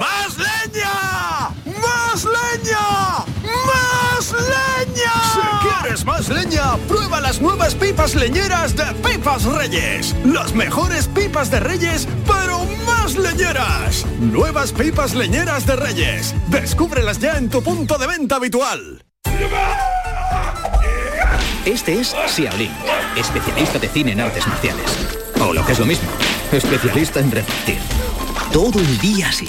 S15: ¡Más leña! ¡Más leña! ¡Más leña! Si quieres más leña, prueba nuevas pipas leñeras de Pipas Reyes. Las mejores pipas de Reyes, pero más leñeras. Nuevas pipas leñeras de Reyes. Descúbrelas ya en tu punto de venta habitual.
S16: Este es Xiaolin, especialista de cine en artes marciales. O lo que es lo mismo, especialista en repartir. Todo el día así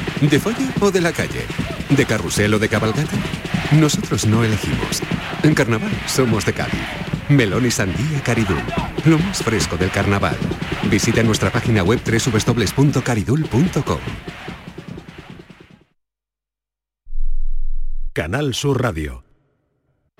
S17: ¿De folla o de la calle? ¿De carrusel o de cabalgata? Nosotros no elegimos. En carnaval somos de Cádiz. Melón y sandía Caridul. Lo más fresco del carnaval. Visita nuestra página web www.caridul.com.
S1: Canal Sur Radio.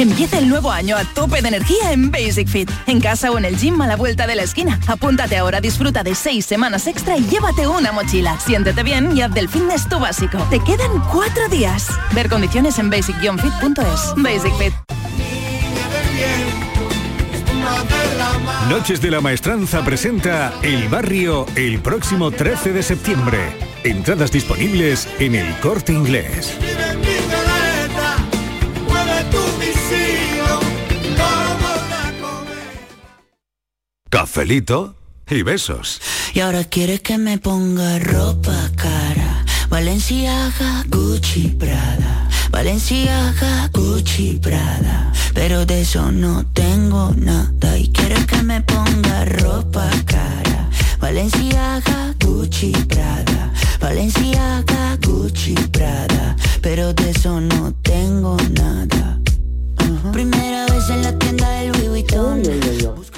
S18: Empieza el nuevo año a tope de energía en Basic Fit. En casa o en el gym a la vuelta de la esquina. Apúntate ahora, disfruta de seis semanas extra y llévate una mochila. Siéntete bien y haz del fitness tu básico. Te quedan cuatro días. Ver condiciones en basic-fit.es. Basic Fit.
S19: Noches de la Maestranza presenta El Barrio el próximo 13 de septiembre. Entradas disponibles en el corte inglés. Cafelito y besos.
S20: Y ahora quieres que me ponga ropa cara. Valenciaga, Gucci, Prada. Valenciaga, Gucci, Prada. Pero de eso no tengo nada. Y quieres que me ponga ropa cara. Valenciaga, Gucci, Prada. Valenciaga, Gucci, Prada. Pero de eso no tengo nada. Primera vez en la tienda del Louis Vuitton.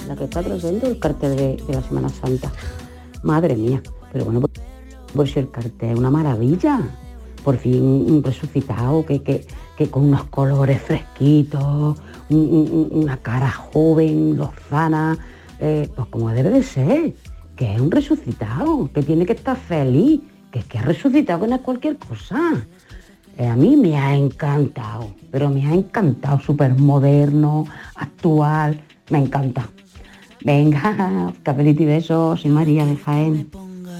S21: la que está trayendo el cartel de, la Semana Santa. Madre mía. Pero bueno, pues, pues el cartel es una maravilla. Por fin un resucitado que, que, que con unos colores fresquitos, una cara joven, lozana, eh, pues como debe de ser, que es un resucitado, que tiene que estar feliz, que es que ha resucitado es cualquier cosa. Eh, a mí me ha encantado, pero me ha encantado, súper moderno, actual, me encanta. Venga, capelito y besos, soy María de Jaén.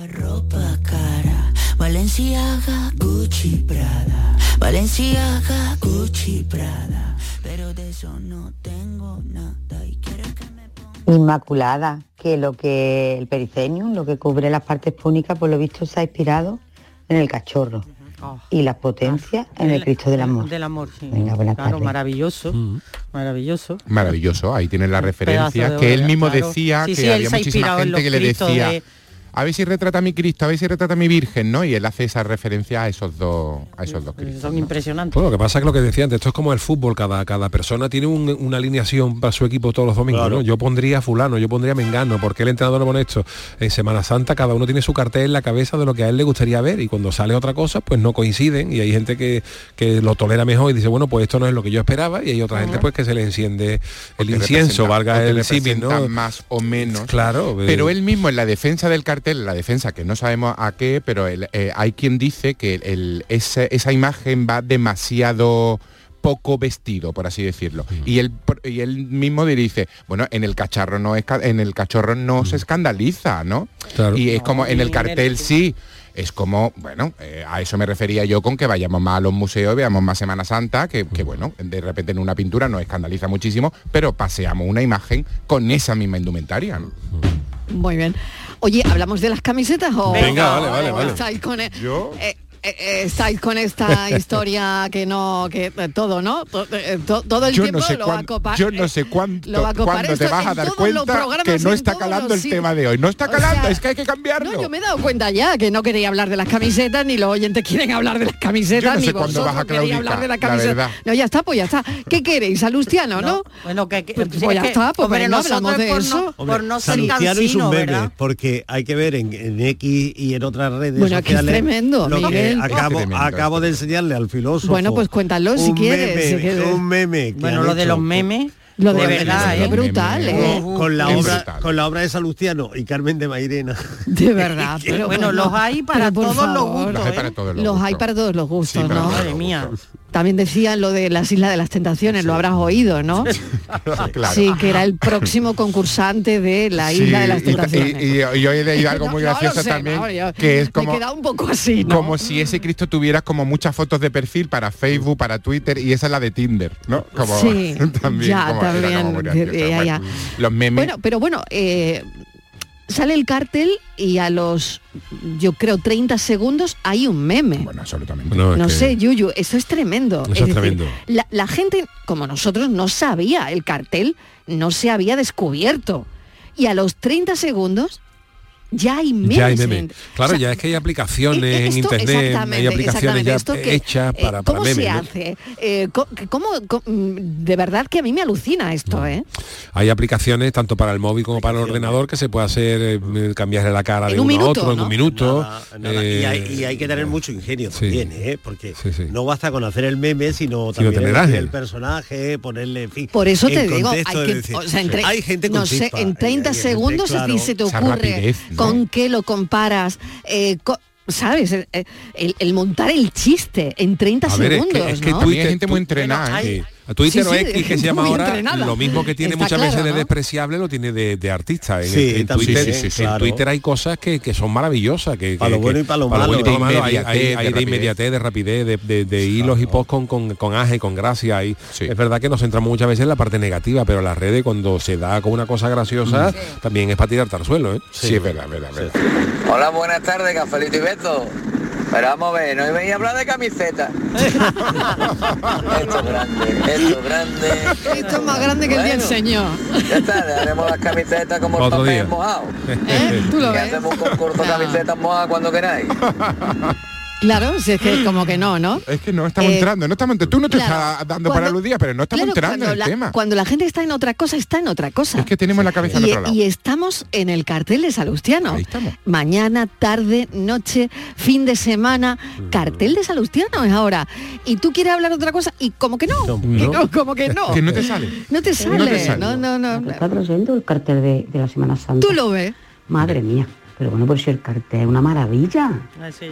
S20: ropa cara, Valenciaga, Gucci, Prada, Valenciaga, Gucci, Prada, pero de eso no tengo nada y quiero que me
S22: Inmaculada, que lo que el pericenium, lo que cubre las partes púnicas, por lo visto se ha inspirado en el cachorro. Oh. y la potencia en el, Cristo del Amor.
S13: Del amor, sí. claro, maravilloso, mm. maravilloso.
S6: Maravilloso, ahí tiene la referencia que él mismo decía que había muchísima gente que le decía a ver si retrata a mi Cristo, a ver si retrata a mi Virgen, ¿no? Y él hace esa referencia a esos dos, a esos dos Cristos.
S13: Son impresionantes.
S8: Bueno, lo que pasa es que lo que decía antes, esto es como el fútbol, cada, cada persona tiene una alineación para su equipo todos los domingos, ¿no? Yo pondría fulano, yo pondría mengano, porque el entrenador no pone esto. En Semana Santa cada uno tiene su cartel en la cabeza de lo que a él le gustaría ver y cuando sale otra cosa, pues no coinciden y hay gente que, lo tolera mejor y dice, bueno, pues esto no es lo que yo esperaba y hay otra gente pues que se le enciende el incienso, valga el símil, ¿no?
S6: más o menos.
S8: Claro.
S6: Pero él mismo en la defensa del cartel, la defensa que no sabemos a qué, pero eh, hay quien dice que esa, imagen va demasiado poco vestido, por así decirlo. Mm. Y, él, y él mismo dice, bueno, en el cacharro no es, en el cachorro no se escandaliza, ¿no? Y es como en el cartel sí. Es como, bueno, eh, a eso me refería yo con que vayamos más a los museos, veamos más Semana Santa, que, que, bueno, de repente en una pintura nos escandaliza muchísimo, pero paseamos una imagen con esa misma indumentaria.
S2: Muy bien. Oye, ¿hablamos de las camisetas o...?
S8: Venga, vale, vale, vale.
S2: Estáis con el, ¿Yo? Eh, eh, eh, estáis con esta historia que no, que todo, ¿no? Todo, el tiempo lo va a copar.
S6: Yo no sé cuánto, cuándo te vas a dar cuenta que no está calando el tema de hoy. No está calando, es que hay que cambiarlo.
S2: No, yo me he dado cuenta ya que no quería hablar de las camisetas, ni los oyentes quieren hablar de las camisetas, ni vosotros vas a hablar de las camisetas. No, ya está, pues ya está. ¿Qué queréis? ¿A Luciano, no?
S13: Bueno, que,
S2: pues, pues ya está, pues hombre, no hablamos de eso.
S9: por no ser Salustiano es un meme, porque hay que ver en, X y en otras redes
S2: bueno, sociales. Bueno, que es tremendo, Miguel
S9: acabo, acabo de enseñarle al filósofo.
S2: Bueno, pues cuéntalo si quieres.
S9: un meme.
S13: Bueno, lo de los memes.
S2: Lo de verdad, es brutal, ¿eh?
S9: Con la obra, con la obra de Salustiano y Carmen de Mairena.
S2: De verdad,
S13: pero bueno, los hay para todos los gustos. Los hay para todos
S2: los, hay para todos los gustos, ¿no? Madre mía. También decían lo de las Islas de las Tentaciones, lo habrás oído, ¿no? Sí, que era el próximo concursante de la Isla de las Tentaciones.
S6: Y, yo he leído algo muy gracioso también, que es como...
S2: Me un poco así, ¿no?
S6: Como si ese Cristo tuviera como muchas fotos de perfil para Facebook, para Twitter, y esa es la de Tinder, ¿no?
S2: Como, sí, también, ya, también.
S6: Los memes.
S2: Bueno, pero bueno, eh, sale el cártel y a los, yo creo, 30 segundos hay un meme.
S6: Bueno, absolutamente.
S2: No, sé, Yuyu, eso es tremendo.
S8: Eso es, tremendo.
S2: La, gente, como nosotros, no sabía el cartel, no se había descubierto. Y a los 30 segundos ya hay memes.
S8: Claro, ya es que hay aplicaciones en internet, hay aplicaciones ya hechas para,
S2: eh, ¿Cómo
S8: se
S2: hace? Eh, ¿cómo, mm, de verdad que a mí me alucina esto, ¿eh?
S8: Hay aplicaciones tanto para el móvil como para el ordenador que se puede hacer eh, cambiarle la cara de uno a otro en un minuto.
S9: y, hay, que tener mucho ingenio también, ¿eh? Porque no basta con hacer el meme, sino también el personaje, ponerle, en fin.
S2: Por eso te digo, hay, que, hay gente con no sé, en 30 segundos se te ocurre con qué lo comparas. Eh, ¿Sabes? El, montar el chiste en 30 segundos.
S6: Es que, es hay gente muy entrenada. ¿eh?
S8: Twitter o X que se llama ahora, lo mismo que tiene muchas veces de despreciable lo tiene de, artista. En, Twitter, hay cosas que, son maravillosas. Que,
S9: para lo bueno y para lo malo.
S8: Hay, de inmediatez, de rapidez, de, hilos y post con, con, con aje, con gracia. Y Es verdad que nos centramos muchas veces en la parte negativa, pero las redes cuando se da con una cosa graciosa, también es para tirarte al suelo. ¿eh?
S6: Sí, es verdad, verdad,
S23: Hola, buenas tardes, Cafelito y Beto. Pero vamos a ver, no venía a hablar de camiseta. esto es grande, esto es grande.
S2: Esto es más grande que el día del Señor.
S23: Ya está, le haremos las camisetas como el papel mojado.
S2: ¿Eh? ¿Tú lo ves?
S23: hacemos un concurso de camisetas mojadas cuando queráis.
S2: Claro, si es que como que no, ¿no?
S6: Es que no estamos eh, entrando, no estamos Tú no te estás dando para los días, pero no estamos entrando en el tema.
S2: Cuando la gente está en otra cosa, está en otra cosa.
S6: Es que tenemos la cabeza en
S2: y,
S6: otro lado.
S2: Y estamos en el cartel de Salustiano. Mañana, tarde, noche, fin de semana, cartel de Salustiano es ahora. Y tú quieres hablar de otra cosa y como que no. no. como que no.
S6: que no te sale.
S2: No te sale. No, no, no.
S22: Está trayendo el cartel de, de la Semana Santa.
S2: Tú lo ves.
S22: Madre mía. Pero bueno, por si el cartel es una maravilla.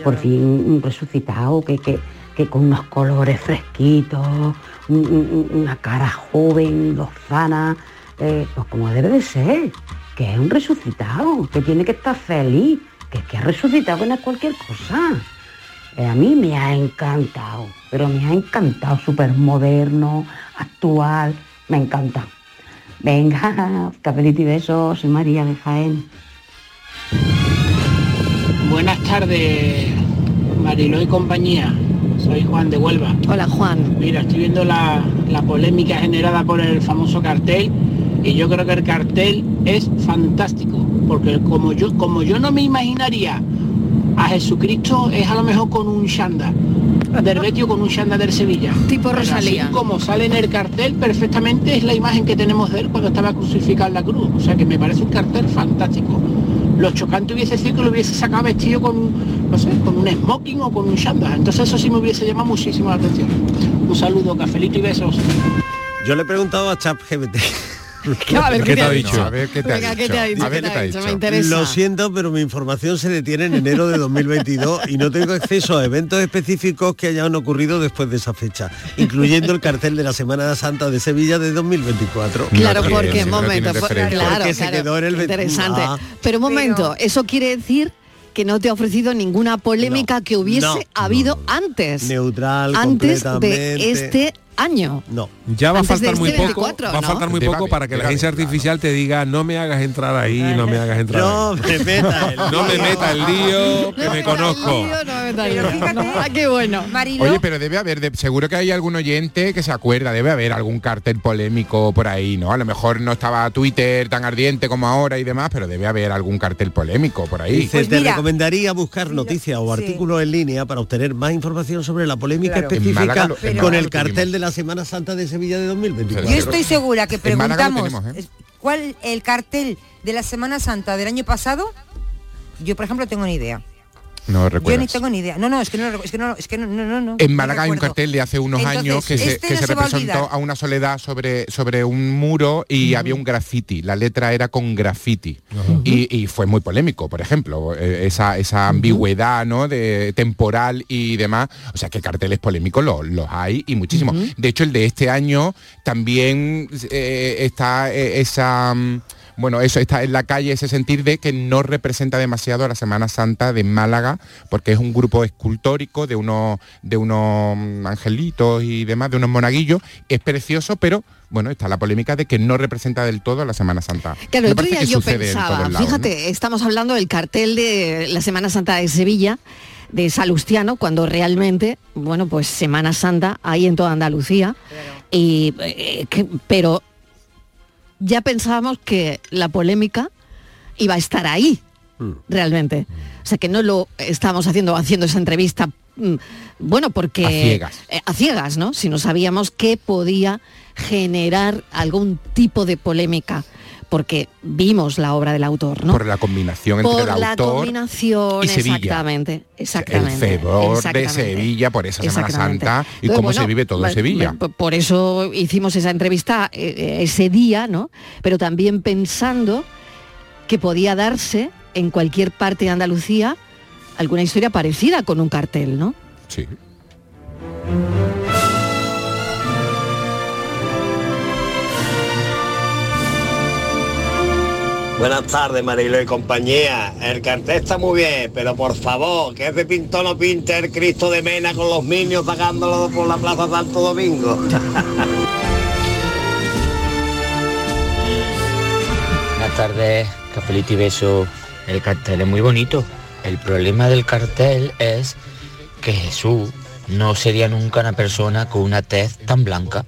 S22: por fin un resucitado que, que, que, con unos colores fresquitos, una cara joven, lozana, eh, pues como debe de ser, que es un resucitado, que tiene que estar feliz, que, que ha resucitado no es cualquier cosa. Eh, a mí me ha encantado, pero me ha encantado, súper moderno, actual, me encanta. Venga, capelito y besos, soy María de Jaén.
S24: Buenas tardes, Mariló y compañía. Soy Juan de Huelva.
S2: Hola Juan.
S24: Mira, estoy viendo la, polémica generada por el famoso cartel y yo creo que el cartel es fantástico, porque como yo, como yo no me imaginaría a Jesucristo es a lo mejor con un shanda del Betio con un shanda del Sevilla.
S2: Tipo Rosalía.
S24: Así como sale en el cartel, perfectamente es la imagen que tenemos de él cuando estaba crucificado en la cruz. O sea que me parece un cartel fantástico lo chocante hubiese sido que lo hubiese sacado vestido con, no sé, con un smoking o con un chándal. Entonces eso sí me hubiese llamado muchísimo la atención. Un saludo, cafelito y besos.
S9: Yo le he preguntado a ChatGPT
S2: a ver, ¿qué, te ha
S6: dicho? A ver qué te ha
S2: dicho. A ver qué te ha dicho. Me interesa.
S9: Lo siento, pero mi información se detiene en enero de 2022 y no tengo acceso a eventos específicos que hayan ocurrido después de esa fecha, incluyendo el cartel de la Semana Santa de Sevilla de 2024.
S2: Claro, porque, un momento, claro,
S9: se quedó en el
S2: interesante. Ah. Pero un momento, eso quiere decir que no te ha ofrecido ninguna polémica que hubiese habido antes.
S9: Neutral,
S2: antes de este año.
S9: No.
S8: Ya va a faltar muy este poco. va a faltar muy poco para que la agencia artificial te diga no me hagas entrar ahí, no me hagas entrar
S9: no Me meta el
S8: no me meta el lío, que me conozco.
S2: Ah, qué bueno.
S6: Oye, pero debe haber, seguro que hay algún oyente que se acuerda, debe haber algún cartel polémico por ahí, ¿no? A lo mejor no estaba Twitter tan ardiente como ahora y demás, pero debe haber algún cartel polémico por ahí.
S9: Pues te recomendaría buscar noticias o artículos en línea para obtener más información sobre la polémica específica con el cartel de la Semana Santa de Sevilla de 2024.
S7: Yo estoy segura que preguntamos ¿eh? cuál el cartel de la Semana Santa del año pasado. Yo, por ejemplo, tengo ni idea.
S6: No recuerdo.
S7: Yo ni tengo ni idea. No, no, es que no, es que no, es que no, no, no
S6: En Málaga hay un cartel de hace unos años que se, este representó a, una soledad sobre, sobre un muro y había un graffiti. La letra era con graffiti. y, fue muy polémico, por ejemplo, eh, esa, esa ambigüedad ¿no? de temporal y demás. O sea que carteles polémicos los, los hay y muchísimos. De hecho, el de este año también eh, está eh, esa... Mm, bueno, eso está en la calle, ese sentir de que no representa demasiado a la Semana Santa de Málaga, porque es un grupo escultórico de unos, de unos angelitos y demás, de unos monaguillos. Es precioso, pero bueno, está la polémica de que no representa del todo a la Semana Santa.
S2: Claro, el otro día yo pensaba, fíjate, estamos hablando del cartel de la Semana Santa de Sevilla de Salustiano, cuando realmente, bueno, pues Semana Santa hay en toda Andalucía, y, eh, pero ya pensábamos que la polémica iba a estar ahí. mm. realmente. O sea que no lo estábamos haciendo haciendo esa entrevista mm, bueno, porque a
S6: ciegas.
S2: Eh, a ciegas, ¿no? Si no sabíamos que podía generar algún tipo de polémica porque vimos la obra del autor, ¿no?
S6: Por la combinación entre el
S2: la combinación,
S6: y Sevilla.
S2: Exactamente, exactamente.
S6: El fervor de Sevilla por esa Semana Santa y cómo se vive todo en Sevilla.
S2: Por eso hicimos esa entrevista eh, eh, ese día, ¿no? Pero también pensando que podía darse en cualquier parte de Andalucía alguna historia parecida con un cartel, ¿no?
S6: Sí.
S25: Buenas tardes, Marilo y compañía. El cartel está muy bien, pero por favor, que ese pintor no pinte el Cristo de Mena con los niños sacándolo por la Plaza Santo Domingo.
S26: Buenas tardes, cafelito y beso. El cartel es muy bonito. El problema del cartel es que Jesús no sería nunca una persona con una tez tan blanca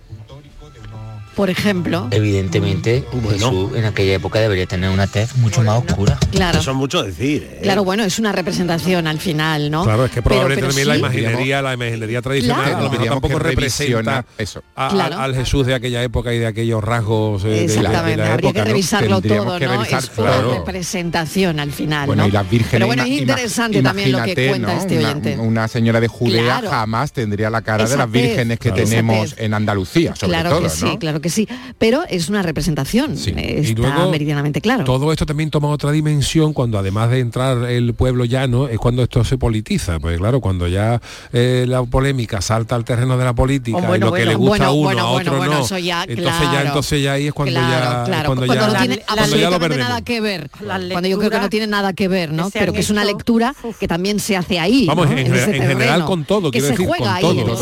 S2: por ejemplo.
S26: Evidentemente, Jesús en aquella época debería tener una tez mucho más oscura.
S2: Claro.
S25: Eso es mucho decir. ¿eh?
S2: Claro, bueno, es una representación al final, ¿no?
S8: Claro, es que probablemente también la imaginería, la imaginería tradicional, a lo mejor tampoco representa eso. al Jesús de aquella época y de aquellos rasgos
S2: eh,
S8: de,
S2: la, de la Habría que revisarlo todo, ¿no? es claro. representación al final.
S6: Bueno,
S2: ¿no?
S6: y las vírgenes.
S2: Pero bueno, es interesante también lo que cuenta este oyente.
S6: Una, señora de Judea jamás tendría la cara de las vírgenes que tenemos en Andalucía, sobre
S2: claro
S6: todo.
S2: Que sí, claro que sí. Pero es una representación, está meridianamente claro.
S8: Todo esto también toma otra dimensión cuando además de entrar el pueblo llano, es cuando esto se politiza, pues claro, cuando ya eh, la polémica salta al terreno de la política y lo que le gusta a uno, a otro no, entonces ya entonces ya ahí es cuando ya
S2: cuando, ya, no tiene absolutamente nada que ver. Cuando yo creo que no tiene nada que ver, ¿no? Pero que es una lectura que también se hace ahí.
S8: Vamos, en, general con todo, quiero decir, con todo.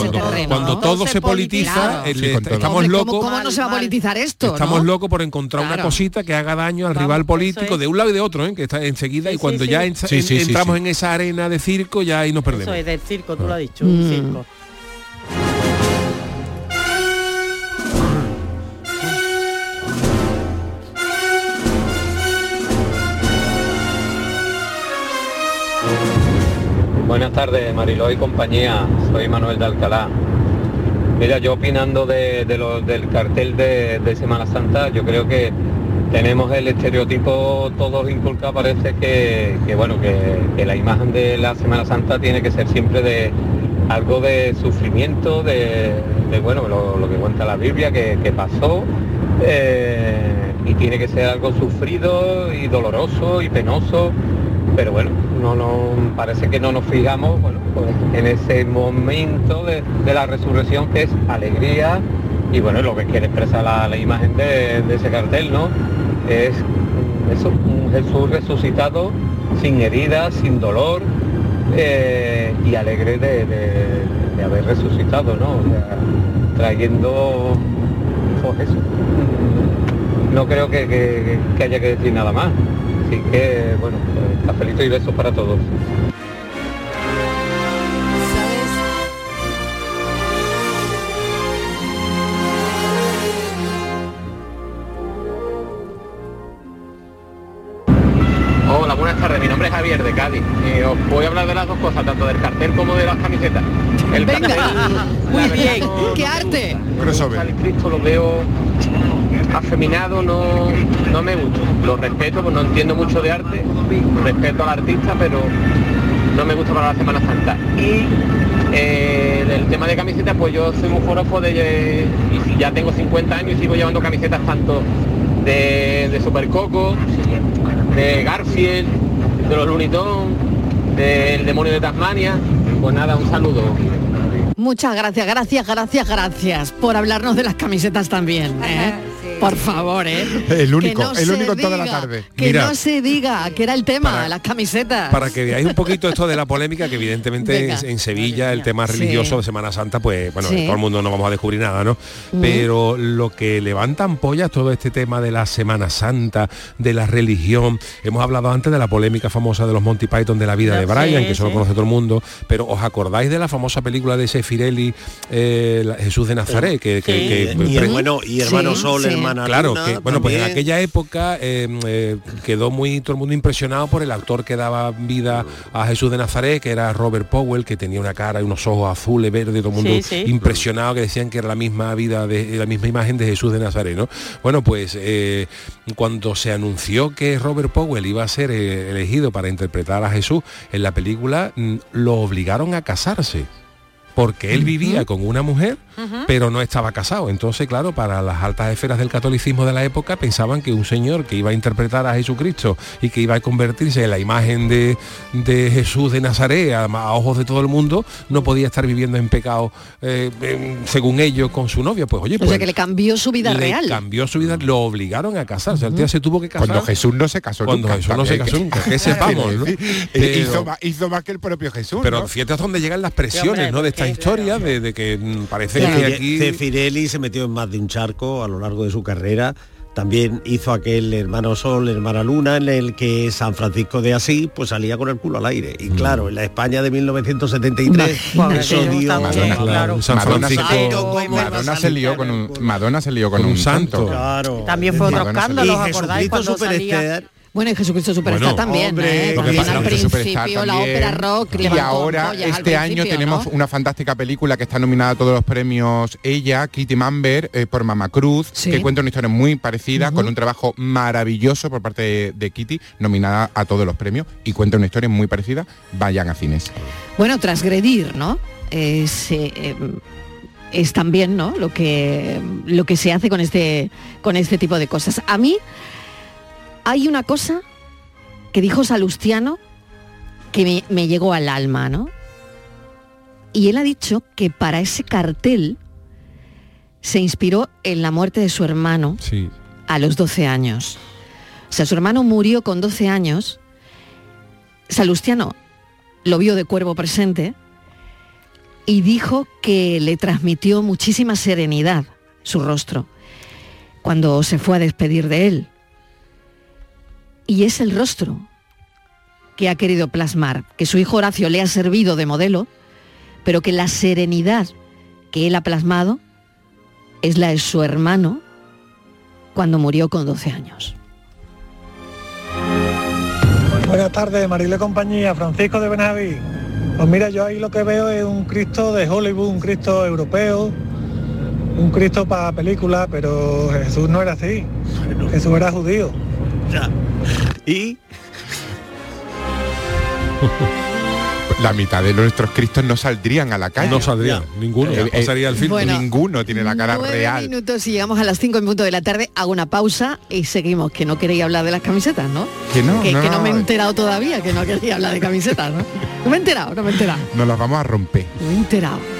S8: Cuando todo se politiza, estamos locos.
S2: ¿Cómo no se va a politizar eso?
S8: Estamos locos por encontrar una cosita que haga daño al rival político de un lado y de otro, ¿eh? que está enseguida y cuando ya entramos en esa arena de circo ya ahí nos perdemos.
S13: Eso es del circo, tú lo has dicho, mm. circo.
S27: Buenas tardes, Mariló y compañía. Soy Manuel de Alcalá. Mira, yo opinando de, del cartel de, Semana Santa, yo creo que tenemos el estereotipo todos inculcado, parece que, bueno, que, la imagen de la Semana Santa tiene que ser siempre de algo de sufrimiento, de, bueno, lo, que cuenta la Biblia, que, pasó, eh, y tiene que ser algo sufrido y doloroso y penoso pero bueno, no, no parece que no nos fijamos bueno, pues, en ese momento de, la resurrección que es alegría y bueno, lo que quiere expresar la, imagen de, ese cartel, ¿no? Es eso, un Jesús resucitado sin heridas, sin dolor eh, y alegre de, haber resucitado, ¿no? trayendo pues. No creo que haya que decir nada más. Así que, bueno, pues, cafelito y besos para todos. Hola, buenas tardes. Mi nombre es Javier de Cádiz y os voy a hablar de las dos cosas, tanto del cartel como de las camisetas.
S2: El Venga, muy bien, qué arte.
S27: El Cristo lo veo afeminado no, no me gusta. Lo respeto, pues no entiendo mucho de arte, respeto al artista, pero no me gusta para la Semana Santa. Y eh, el tema de camisetas, pues yo soy muy forofo de, y ya tengo 50 años y sigo llevando camisetas tanto de, de Super Coco, de Garfield, de los Lunitón, del demonio de Tasmania. Pues nada, un saludo.
S2: Muchas gracias, gracias, gracias, gracias por hablarnos de las camisetas también. ¿eh? Por favor, ¿eh?
S6: El único, el único toda la tarde.
S2: Que no se diga que era el tema, las camisetas.
S8: Para que veáis un poquito esto de la polémica, que evidentemente en Sevilla el tema religioso de Semana Santa, pues bueno, todo el mundo no vamos a descubrir nada, ¿no? Pero lo que levantan pollas todo este tema de la Semana Santa, de la religión. Hemos hablado antes de la polémica famosa de los Monty Python de la vida de Brian, que eso lo conoce todo el mundo, pero ¿os acordáis de la famosa película de Sefirelli, eh, Jesús de Nazaret? Que,
S25: y, bueno, y hermano Sol
S8: Claro, que, bueno, pues en aquella época em, eh, quedó muy todo el mundo impresionado por el actor que daba vida a Jesús de Nazaret, que era Robert Powell, que tenía una cara y unos ojos azules, verdes, todo el mundo impresionado, que decían que era la misma vida, de la misma imagen de Jesús de Nazaret, ¿no? Bueno, pues eh, cuando se anunció que Robert Powell iba a ser eh, elegido para interpretar a Jesús en la película, mm, lo obligaron a casarse porque él vivía con una mujer pero no estaba casado. Entonces, claro, para las altas esferas del catolicismo de la época pensaban que un señor que iba a interpretar a Jesucristo y que iba a convertirse en la imagen de, Jesús de Nazaret a, ojos de todo el mundo, no podía estar viviendo en pecado, eh, según ellos, con su novia. Pues oye, pues,
S2: o sea que le cambió su vida
S8: le
S2: real.
S8: Cambió su vida, lo obligaron a casarse. El tío se tuvo que casar.
S6: Cuando Jesús no se casó
S8: Cuando Jesús no se casó nunca, que sepamos, ¿no?
S6: hizo, más, que el propio Jesús.
S8: Pero fíjate dónde llegan las presiones, ¿no? De esta historia, de, que mm, parece que aquí
S9: se metió en más de un charco a lo largo de su carrera. También hizo aquel hermano Sol, hermana Luna, en el que San Francisco de Asís pues salía con el culo al aire. Y mm. claro, en la España de 1973,
S6: Madonna, se lió con un, Madonna se lió con, un, santo.
S13: También fue otro escándalo, ¿os acordáis cuando salía?
S2: Bueno, y Jesucristo Superstar también, ¿eh? al principio la ópera rock.
S6: Y ahora, este año tenemos una fantástica película que está nominada a todos los premios ella, Kitty Mamber, eh, por Mama Cruz, que cuenta una historia muy parecida, con un trabajo maravilloso por parte de, Kitty, nominada a todos los premios, y cuenta una historia muy parecida, vayan a cines.
S2: Bueno, transgredir, ¿no? Es, eh, es también, ¿no? Lo que, lo que se hace con este, con este tipo de cosas. A mí hay una cosa que dijo Salustiano que me, llegó al alma, ¿no? Y él ha dicho que para ese cartel se inspiró en la muerte de su hermano a los 12 años. O sea, su hermano murió con 12 años. Salustiano lo vio de cuervo presente y dijo que le transmitió muchísima serenidad su rostro cuando se fue a despedir de él y es el rostro que ha querido plasmar, que su hijo Horacio le ha servido de modelo, pero que la serenidad que él ha plasmado es la de su hermano cuando murió con 12 años.
S28: Buenas tardes, Marile Compañía, Francisco de Benaví. Pues mira, yo ahí lo que veo es un Cristo de Hollywood, un Cristo europeo, un Cristo para película, pero Jesús no era así. Jesús era judío.
S9: Y
S6: la mitad de nuestros cristos no saldrían a la calle.
S8: No saldrían, ninguno. Eh,
S6: eh, el ninguno tiene la cara real.
S2: minutos y llegamos a las 5 minutos de la tarde, hago una pausa y seguimos. Que no queréis hablar de las camisetas, ¿no?
S6: Que no,
S2: que no, me he enterado todavía, que no quería hablar de camisetas, ¿no? No me he enterado, no me he enterado.
S6: Nos las vamos a romper.
S2: No me he enterado.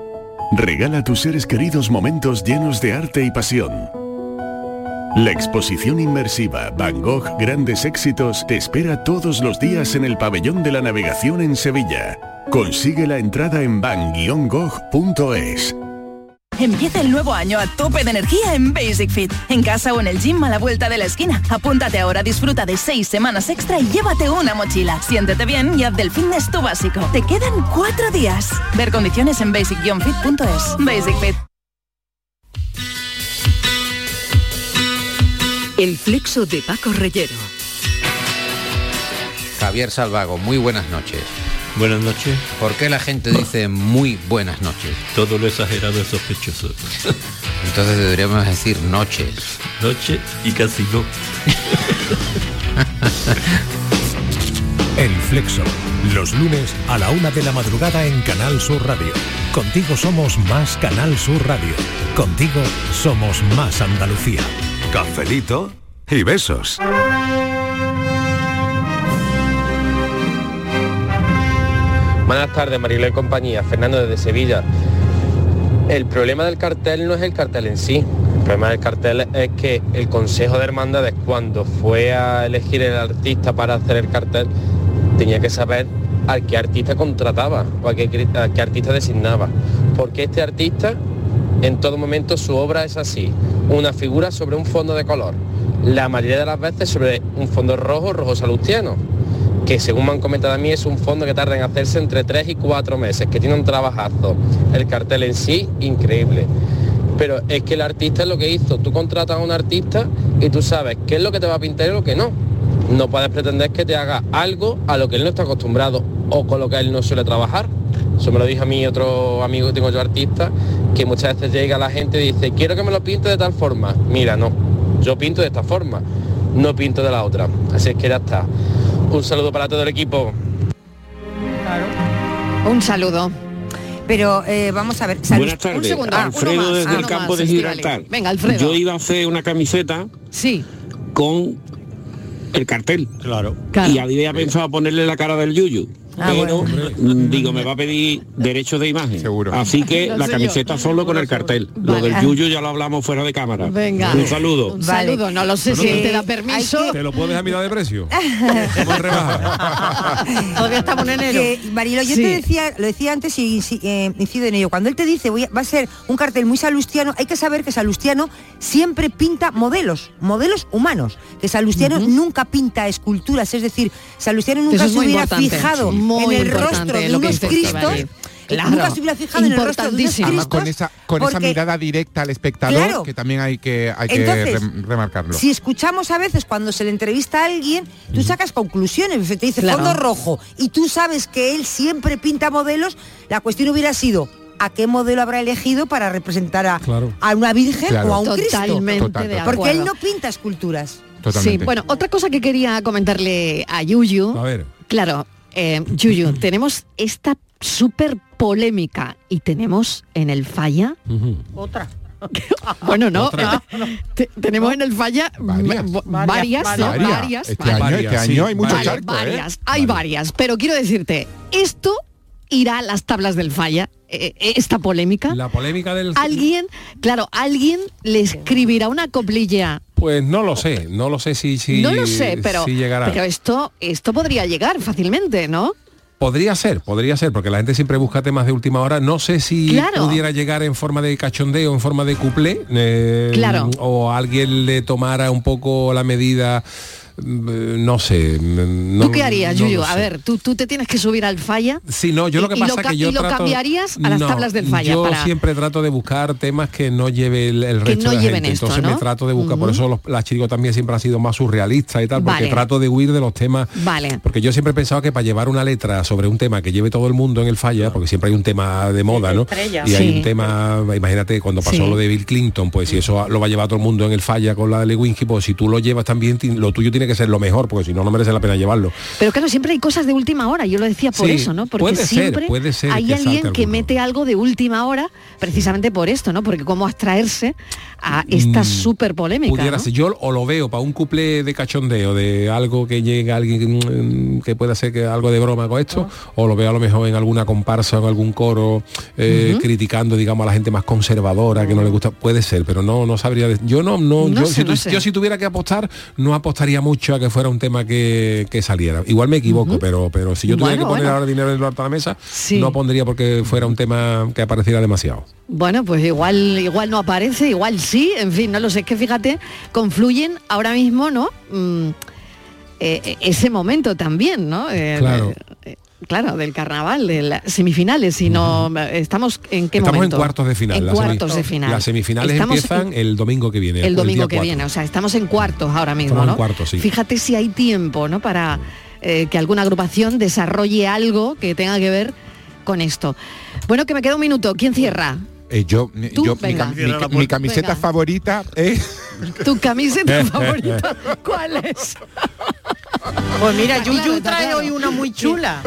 S19: Regala a tus seres queridos momentos llenos de arte y pasión. La exposición inmersiva Van Gogh Grandes Éxitos te espera todos los días en el Pabellón de la Navegación en Sevilla. Consigue la entrada en van-gogh.es.
S18: Empieza el nuevo año a tope de energía en Basic Fit. En casa o en el gym a la vuelta de la esquina. Apúntate ahora, disfruta de seis semanas extra y llévate una mochila. Siéntete bien y haz del fitness tu básico. Te quedan cuatro días. Ver condiciones en basic-fit.es. Basic Fit.
S29: El flexo de Paco Reyero.
S30: Javier Salvago, muy buenas noches.
S31: Buenas noches.
S30: ¿Por qué la gente dice muy buenas noches?
S31: Todo lo exagerado es sospechoso.
S30: Entonces deberíamos decir noches.
S31: Noche y casi no.
S19: El Flexo. Los lunes a la una de la madrugada en Canal Sur Radio. Contigo somos más Canal Sur Radio. Contigo somos más Andalucía. Cafelito y besos.
S32: Buenas tardes, Marilo y compañía. Fernando desde Sevilla. El problema del cartel no es el cartel en sí. El problema del cartel es que el Consejo de Hermandades, cuando fue a elegir el artista para hacer el cartel, tenía que saber al qué artista contrataba o a qué, a qué artista designaba. Porque este artista, en todo momento, su obra es así. Una figura sobre un fondo de color. La mayoría de las veces sobre un fondo rojo, rojo salustiano que según me han comentado a mí es un fondo que tarda en hacerse entre 3 y 4 meses, que tiene un trabajazo. El cartel en sí, increíble. Pero es que el artista es lo que hizo. Tú contratas a un artista y tú sabes qué es lo que te va a pintar y lo que no. No puedes pretender que te haga algo a lo que él no está acostumbrado o con lo que él no suele trabajar. Eso me lo dijo a mí otro amigo que tengo yo artista, que muchas veces llega la gente y dice, quiero que me lo pinte de tal forma. Mira, no, yo pinto de esta forma, no pinto de la otra. Así es que ya está. Un saludo para todo el equipo.
S2: Un saludo.
S7: Pero eh, vamos a ver.
S32: Buenas tardes. Alfredo desde el campo de Gibraltar.
S2: Venga, Alfredo.
S32: Yo iba a hacer una camiseta.
S2: Sí.
S32: Con el cartel.
S9: Claro.
S32: Y había pensado ponerle la cara del Yuyu. Ah, pero mm, digo, me va a pedir derechos de imagen.
S6: Seguro.
S32: Así que la camiseta solo con el cartel. Lo del yuyu ya lo hablamos fuera de cámara.
S2: Venga.
S32: Un saludo.
S2: Un saludo, no lo sé si te da permiso.
S8: ¿Te lo puedes a mitad de precio?
S2: Todavía estamos en enero.
S7: Marilo, yo te decía, lo decía antes y, eh, incido en ello. Cuando él te dice voy va a ser un cartel muy salustiano, hay que saber que Salustiano siempre pinta modelos, modelos humanos. Que Salustiano nunca pinta esculturas, es decir, Salustiano nunca se hubiera fijado en el rostro de unos Cristos. Nunca se hubiera fijado en el rostro de unos
S6: con esa, con esa mirada directa al espectador, que también hay que, hay que remarcarlo.
S7: Si escuchamos a veces cuando se le entrevista a alguien, tú sacas conclusiones, te dice fondo rojo, y tú sabes que él siempre pinta modelos, la cuestión hubiera sido, a qué modelo habrá elegido para representar a, a una virgen o a un
S2: Cristo.
S7: Porque él no pinta esculturas.
S2: Sí, bueno, otra cosa que quería comentarle a Yuyu.
S8: A ver.
S2: Claro, eh, Yuyu, tenemos esta súper polémica y tenemos en el falla
S7: otra.
S2: bueno, no, tenemos en el falla varias, varias, varias,
S6: Este, año, hay mucho charco,
S2: ¿eh? varias, hay varias, pero quiero decirte, esto irá a las tablas del falla, eh, esta polémica.
S8: La polémica del...
S2: Alguien, claro, alguien le escribirá una coplilla
S8: pues no lo sé, no lo sé si, si
S2: no lo sé, pero,
S8: llegará.
S2: pero esto, esto podría llegar fácilmente, ¿no?
S8: Podría ser, podría ser, porque la gente siempre busca temas de última hora. No sé si pudiera llegar en forma de cachondeo, en forma de cuplé, eh,
S2: claro.
S8: o alguien le tomara un poco la medida no sé.
S2: Mm,
S8: no,
S2: ¿Tú qué harías, Yuyu? A ver, ¿tú, tú te tienes que subir al falla.
S8: Sí, no, yo lo que pasa es que yo
S2: y lo cambiarías a las tablas del falla.
S8: Yo siempre trato de buscar temas que no lleve el, resto de la gente. Entonces me trato de buscar, por eso los, la chico también siempre ha sido más surrealista y tal, porque trato de huir de los temas.
S2: Vale.
S8: Porque yo siempre he pensado que para llevar una letra sobre un tema que lleve todo el mundo en el falla, porque siempre hay un tema de moda, ¿no? Y hay un tema, imagínate, cuando pasó lo de Bill Clinton, pues si eso lo va a llevar todo el mundo en el falla con la de Lewinsky, pues si tú lo llevas también, lo tuyo tiene que que ser lo mejor, porque si no, no merece la pena llevarlo.
S2: Pero claro, siempre hay cosas de última hora, yo lo decía por eso, ¿no? Porque siempre hay alguien que mete algo de última hora, precisamente por esto, ¿no? Porque cómo abstraerse a esta mm, súper polémica.
S8: Pudiera ser, yo o lo veo para un couple de cachondeo, de algo que llegue alguien mm, que pueda ser que algo de broma con esto, ah. o lo veo a lo mejor en alguna comparsa o en algún coro eh, criticando, digamos, a la gente más conservadora, que no le gusta. Puede ser, pero no, no sabría. Yo no, no, yo, si, tuviera que apostar, no apostaría mucho a que fuera un tema que, saliera. Igual me equivoco, pero, pero si yo tuviera que poner ahora dinero en el alto de la mesa, no pondría porque fuera un tema que apareciera demasiado.
S2: Bueno, pues igual, igual no aparece, igual sí, en fin, no lo sé, es que fíjate, confluyen ahora mismo, ¿no? Mm, eh, eh, ese momento también, ¿no?
S8: claro
S2: claro, del carnaval, de las semifinales, sino estamos en qué
S8: estamos
S2: momento?
S8: en cuartos de final.
S2: En cuartos de final.
S8: Las semifinales empiezan el domingo que viene.
S2: El domingo que viene, o sea, estamos en cuartos ahora mismo, ¿no? Fíjate si hay tiempo, ¿no? Para eh, que alguna agrupación desarrolle algo que tenga que ver con esto. Bueno, que me queda un minuto. ¿Quién cierra?
S6: Eh, yo, yo mi, camiseta favorita es...
S2: ¿Tu camiseta favorita cuál es?
S13: Pues mira, Yuyu trae hoy una muy chula.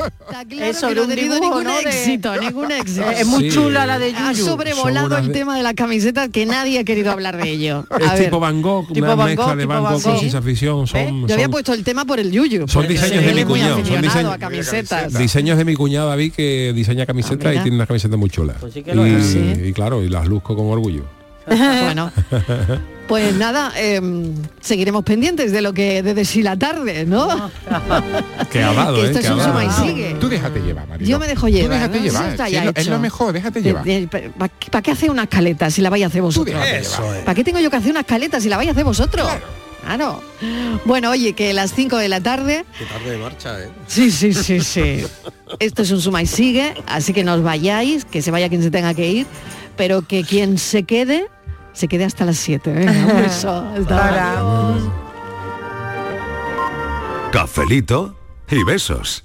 S2: Eso, no ha tenido ningún éxito, ningún éxito.
S13: Es muy chula la de Yuyu.
S2: Ha sobrevolado el tema de la camiseta que nadie ha querido hablar de ello.
S8: es tipo Van Gogh, una mezcla de Van Gogh con ciencia ficción. Son,
S2: Yo había puesto el tema por el Yuyu.
S8: Son diseños de mi cuñado. Son
S2: diseños, camisetas.
S8: diseños de mi cuñado David que diseña camisetas ah, y tiene una camiseta muy chula. Pues y, y claro, y las luzco con orgullo.
S2: bueno, pues nada, em, seguiremos pendientes de lo que de si la tarde, ¿no?
S8: Qué amado,
S2: Esto
S8: es
S2: un suma y sigue.
S6: Tú déjate llevar, María.
S2: Yo me dejo llevar.
S6: Tú déjate llevar. es, lo, mejor, déjate llevar.
S2: ¿Para qué hace una escaleta si la vais a hacer vosotros? ¿Para qué tengo yo que hacer una escaleta si la vais a hacer vosotros? Claro. Bueno, oye, que las 5 de la tarde.
S9: Qué tarde de marcha, ¿eh?
S2: Sí, sí, sí, sí. Esto es un suma y sigue, así que no os vayáis, que se vaya quien se tenga que ir, pero que quien se quede se quede hasta las 7. ¿eh?
S19: Cafelito y besos.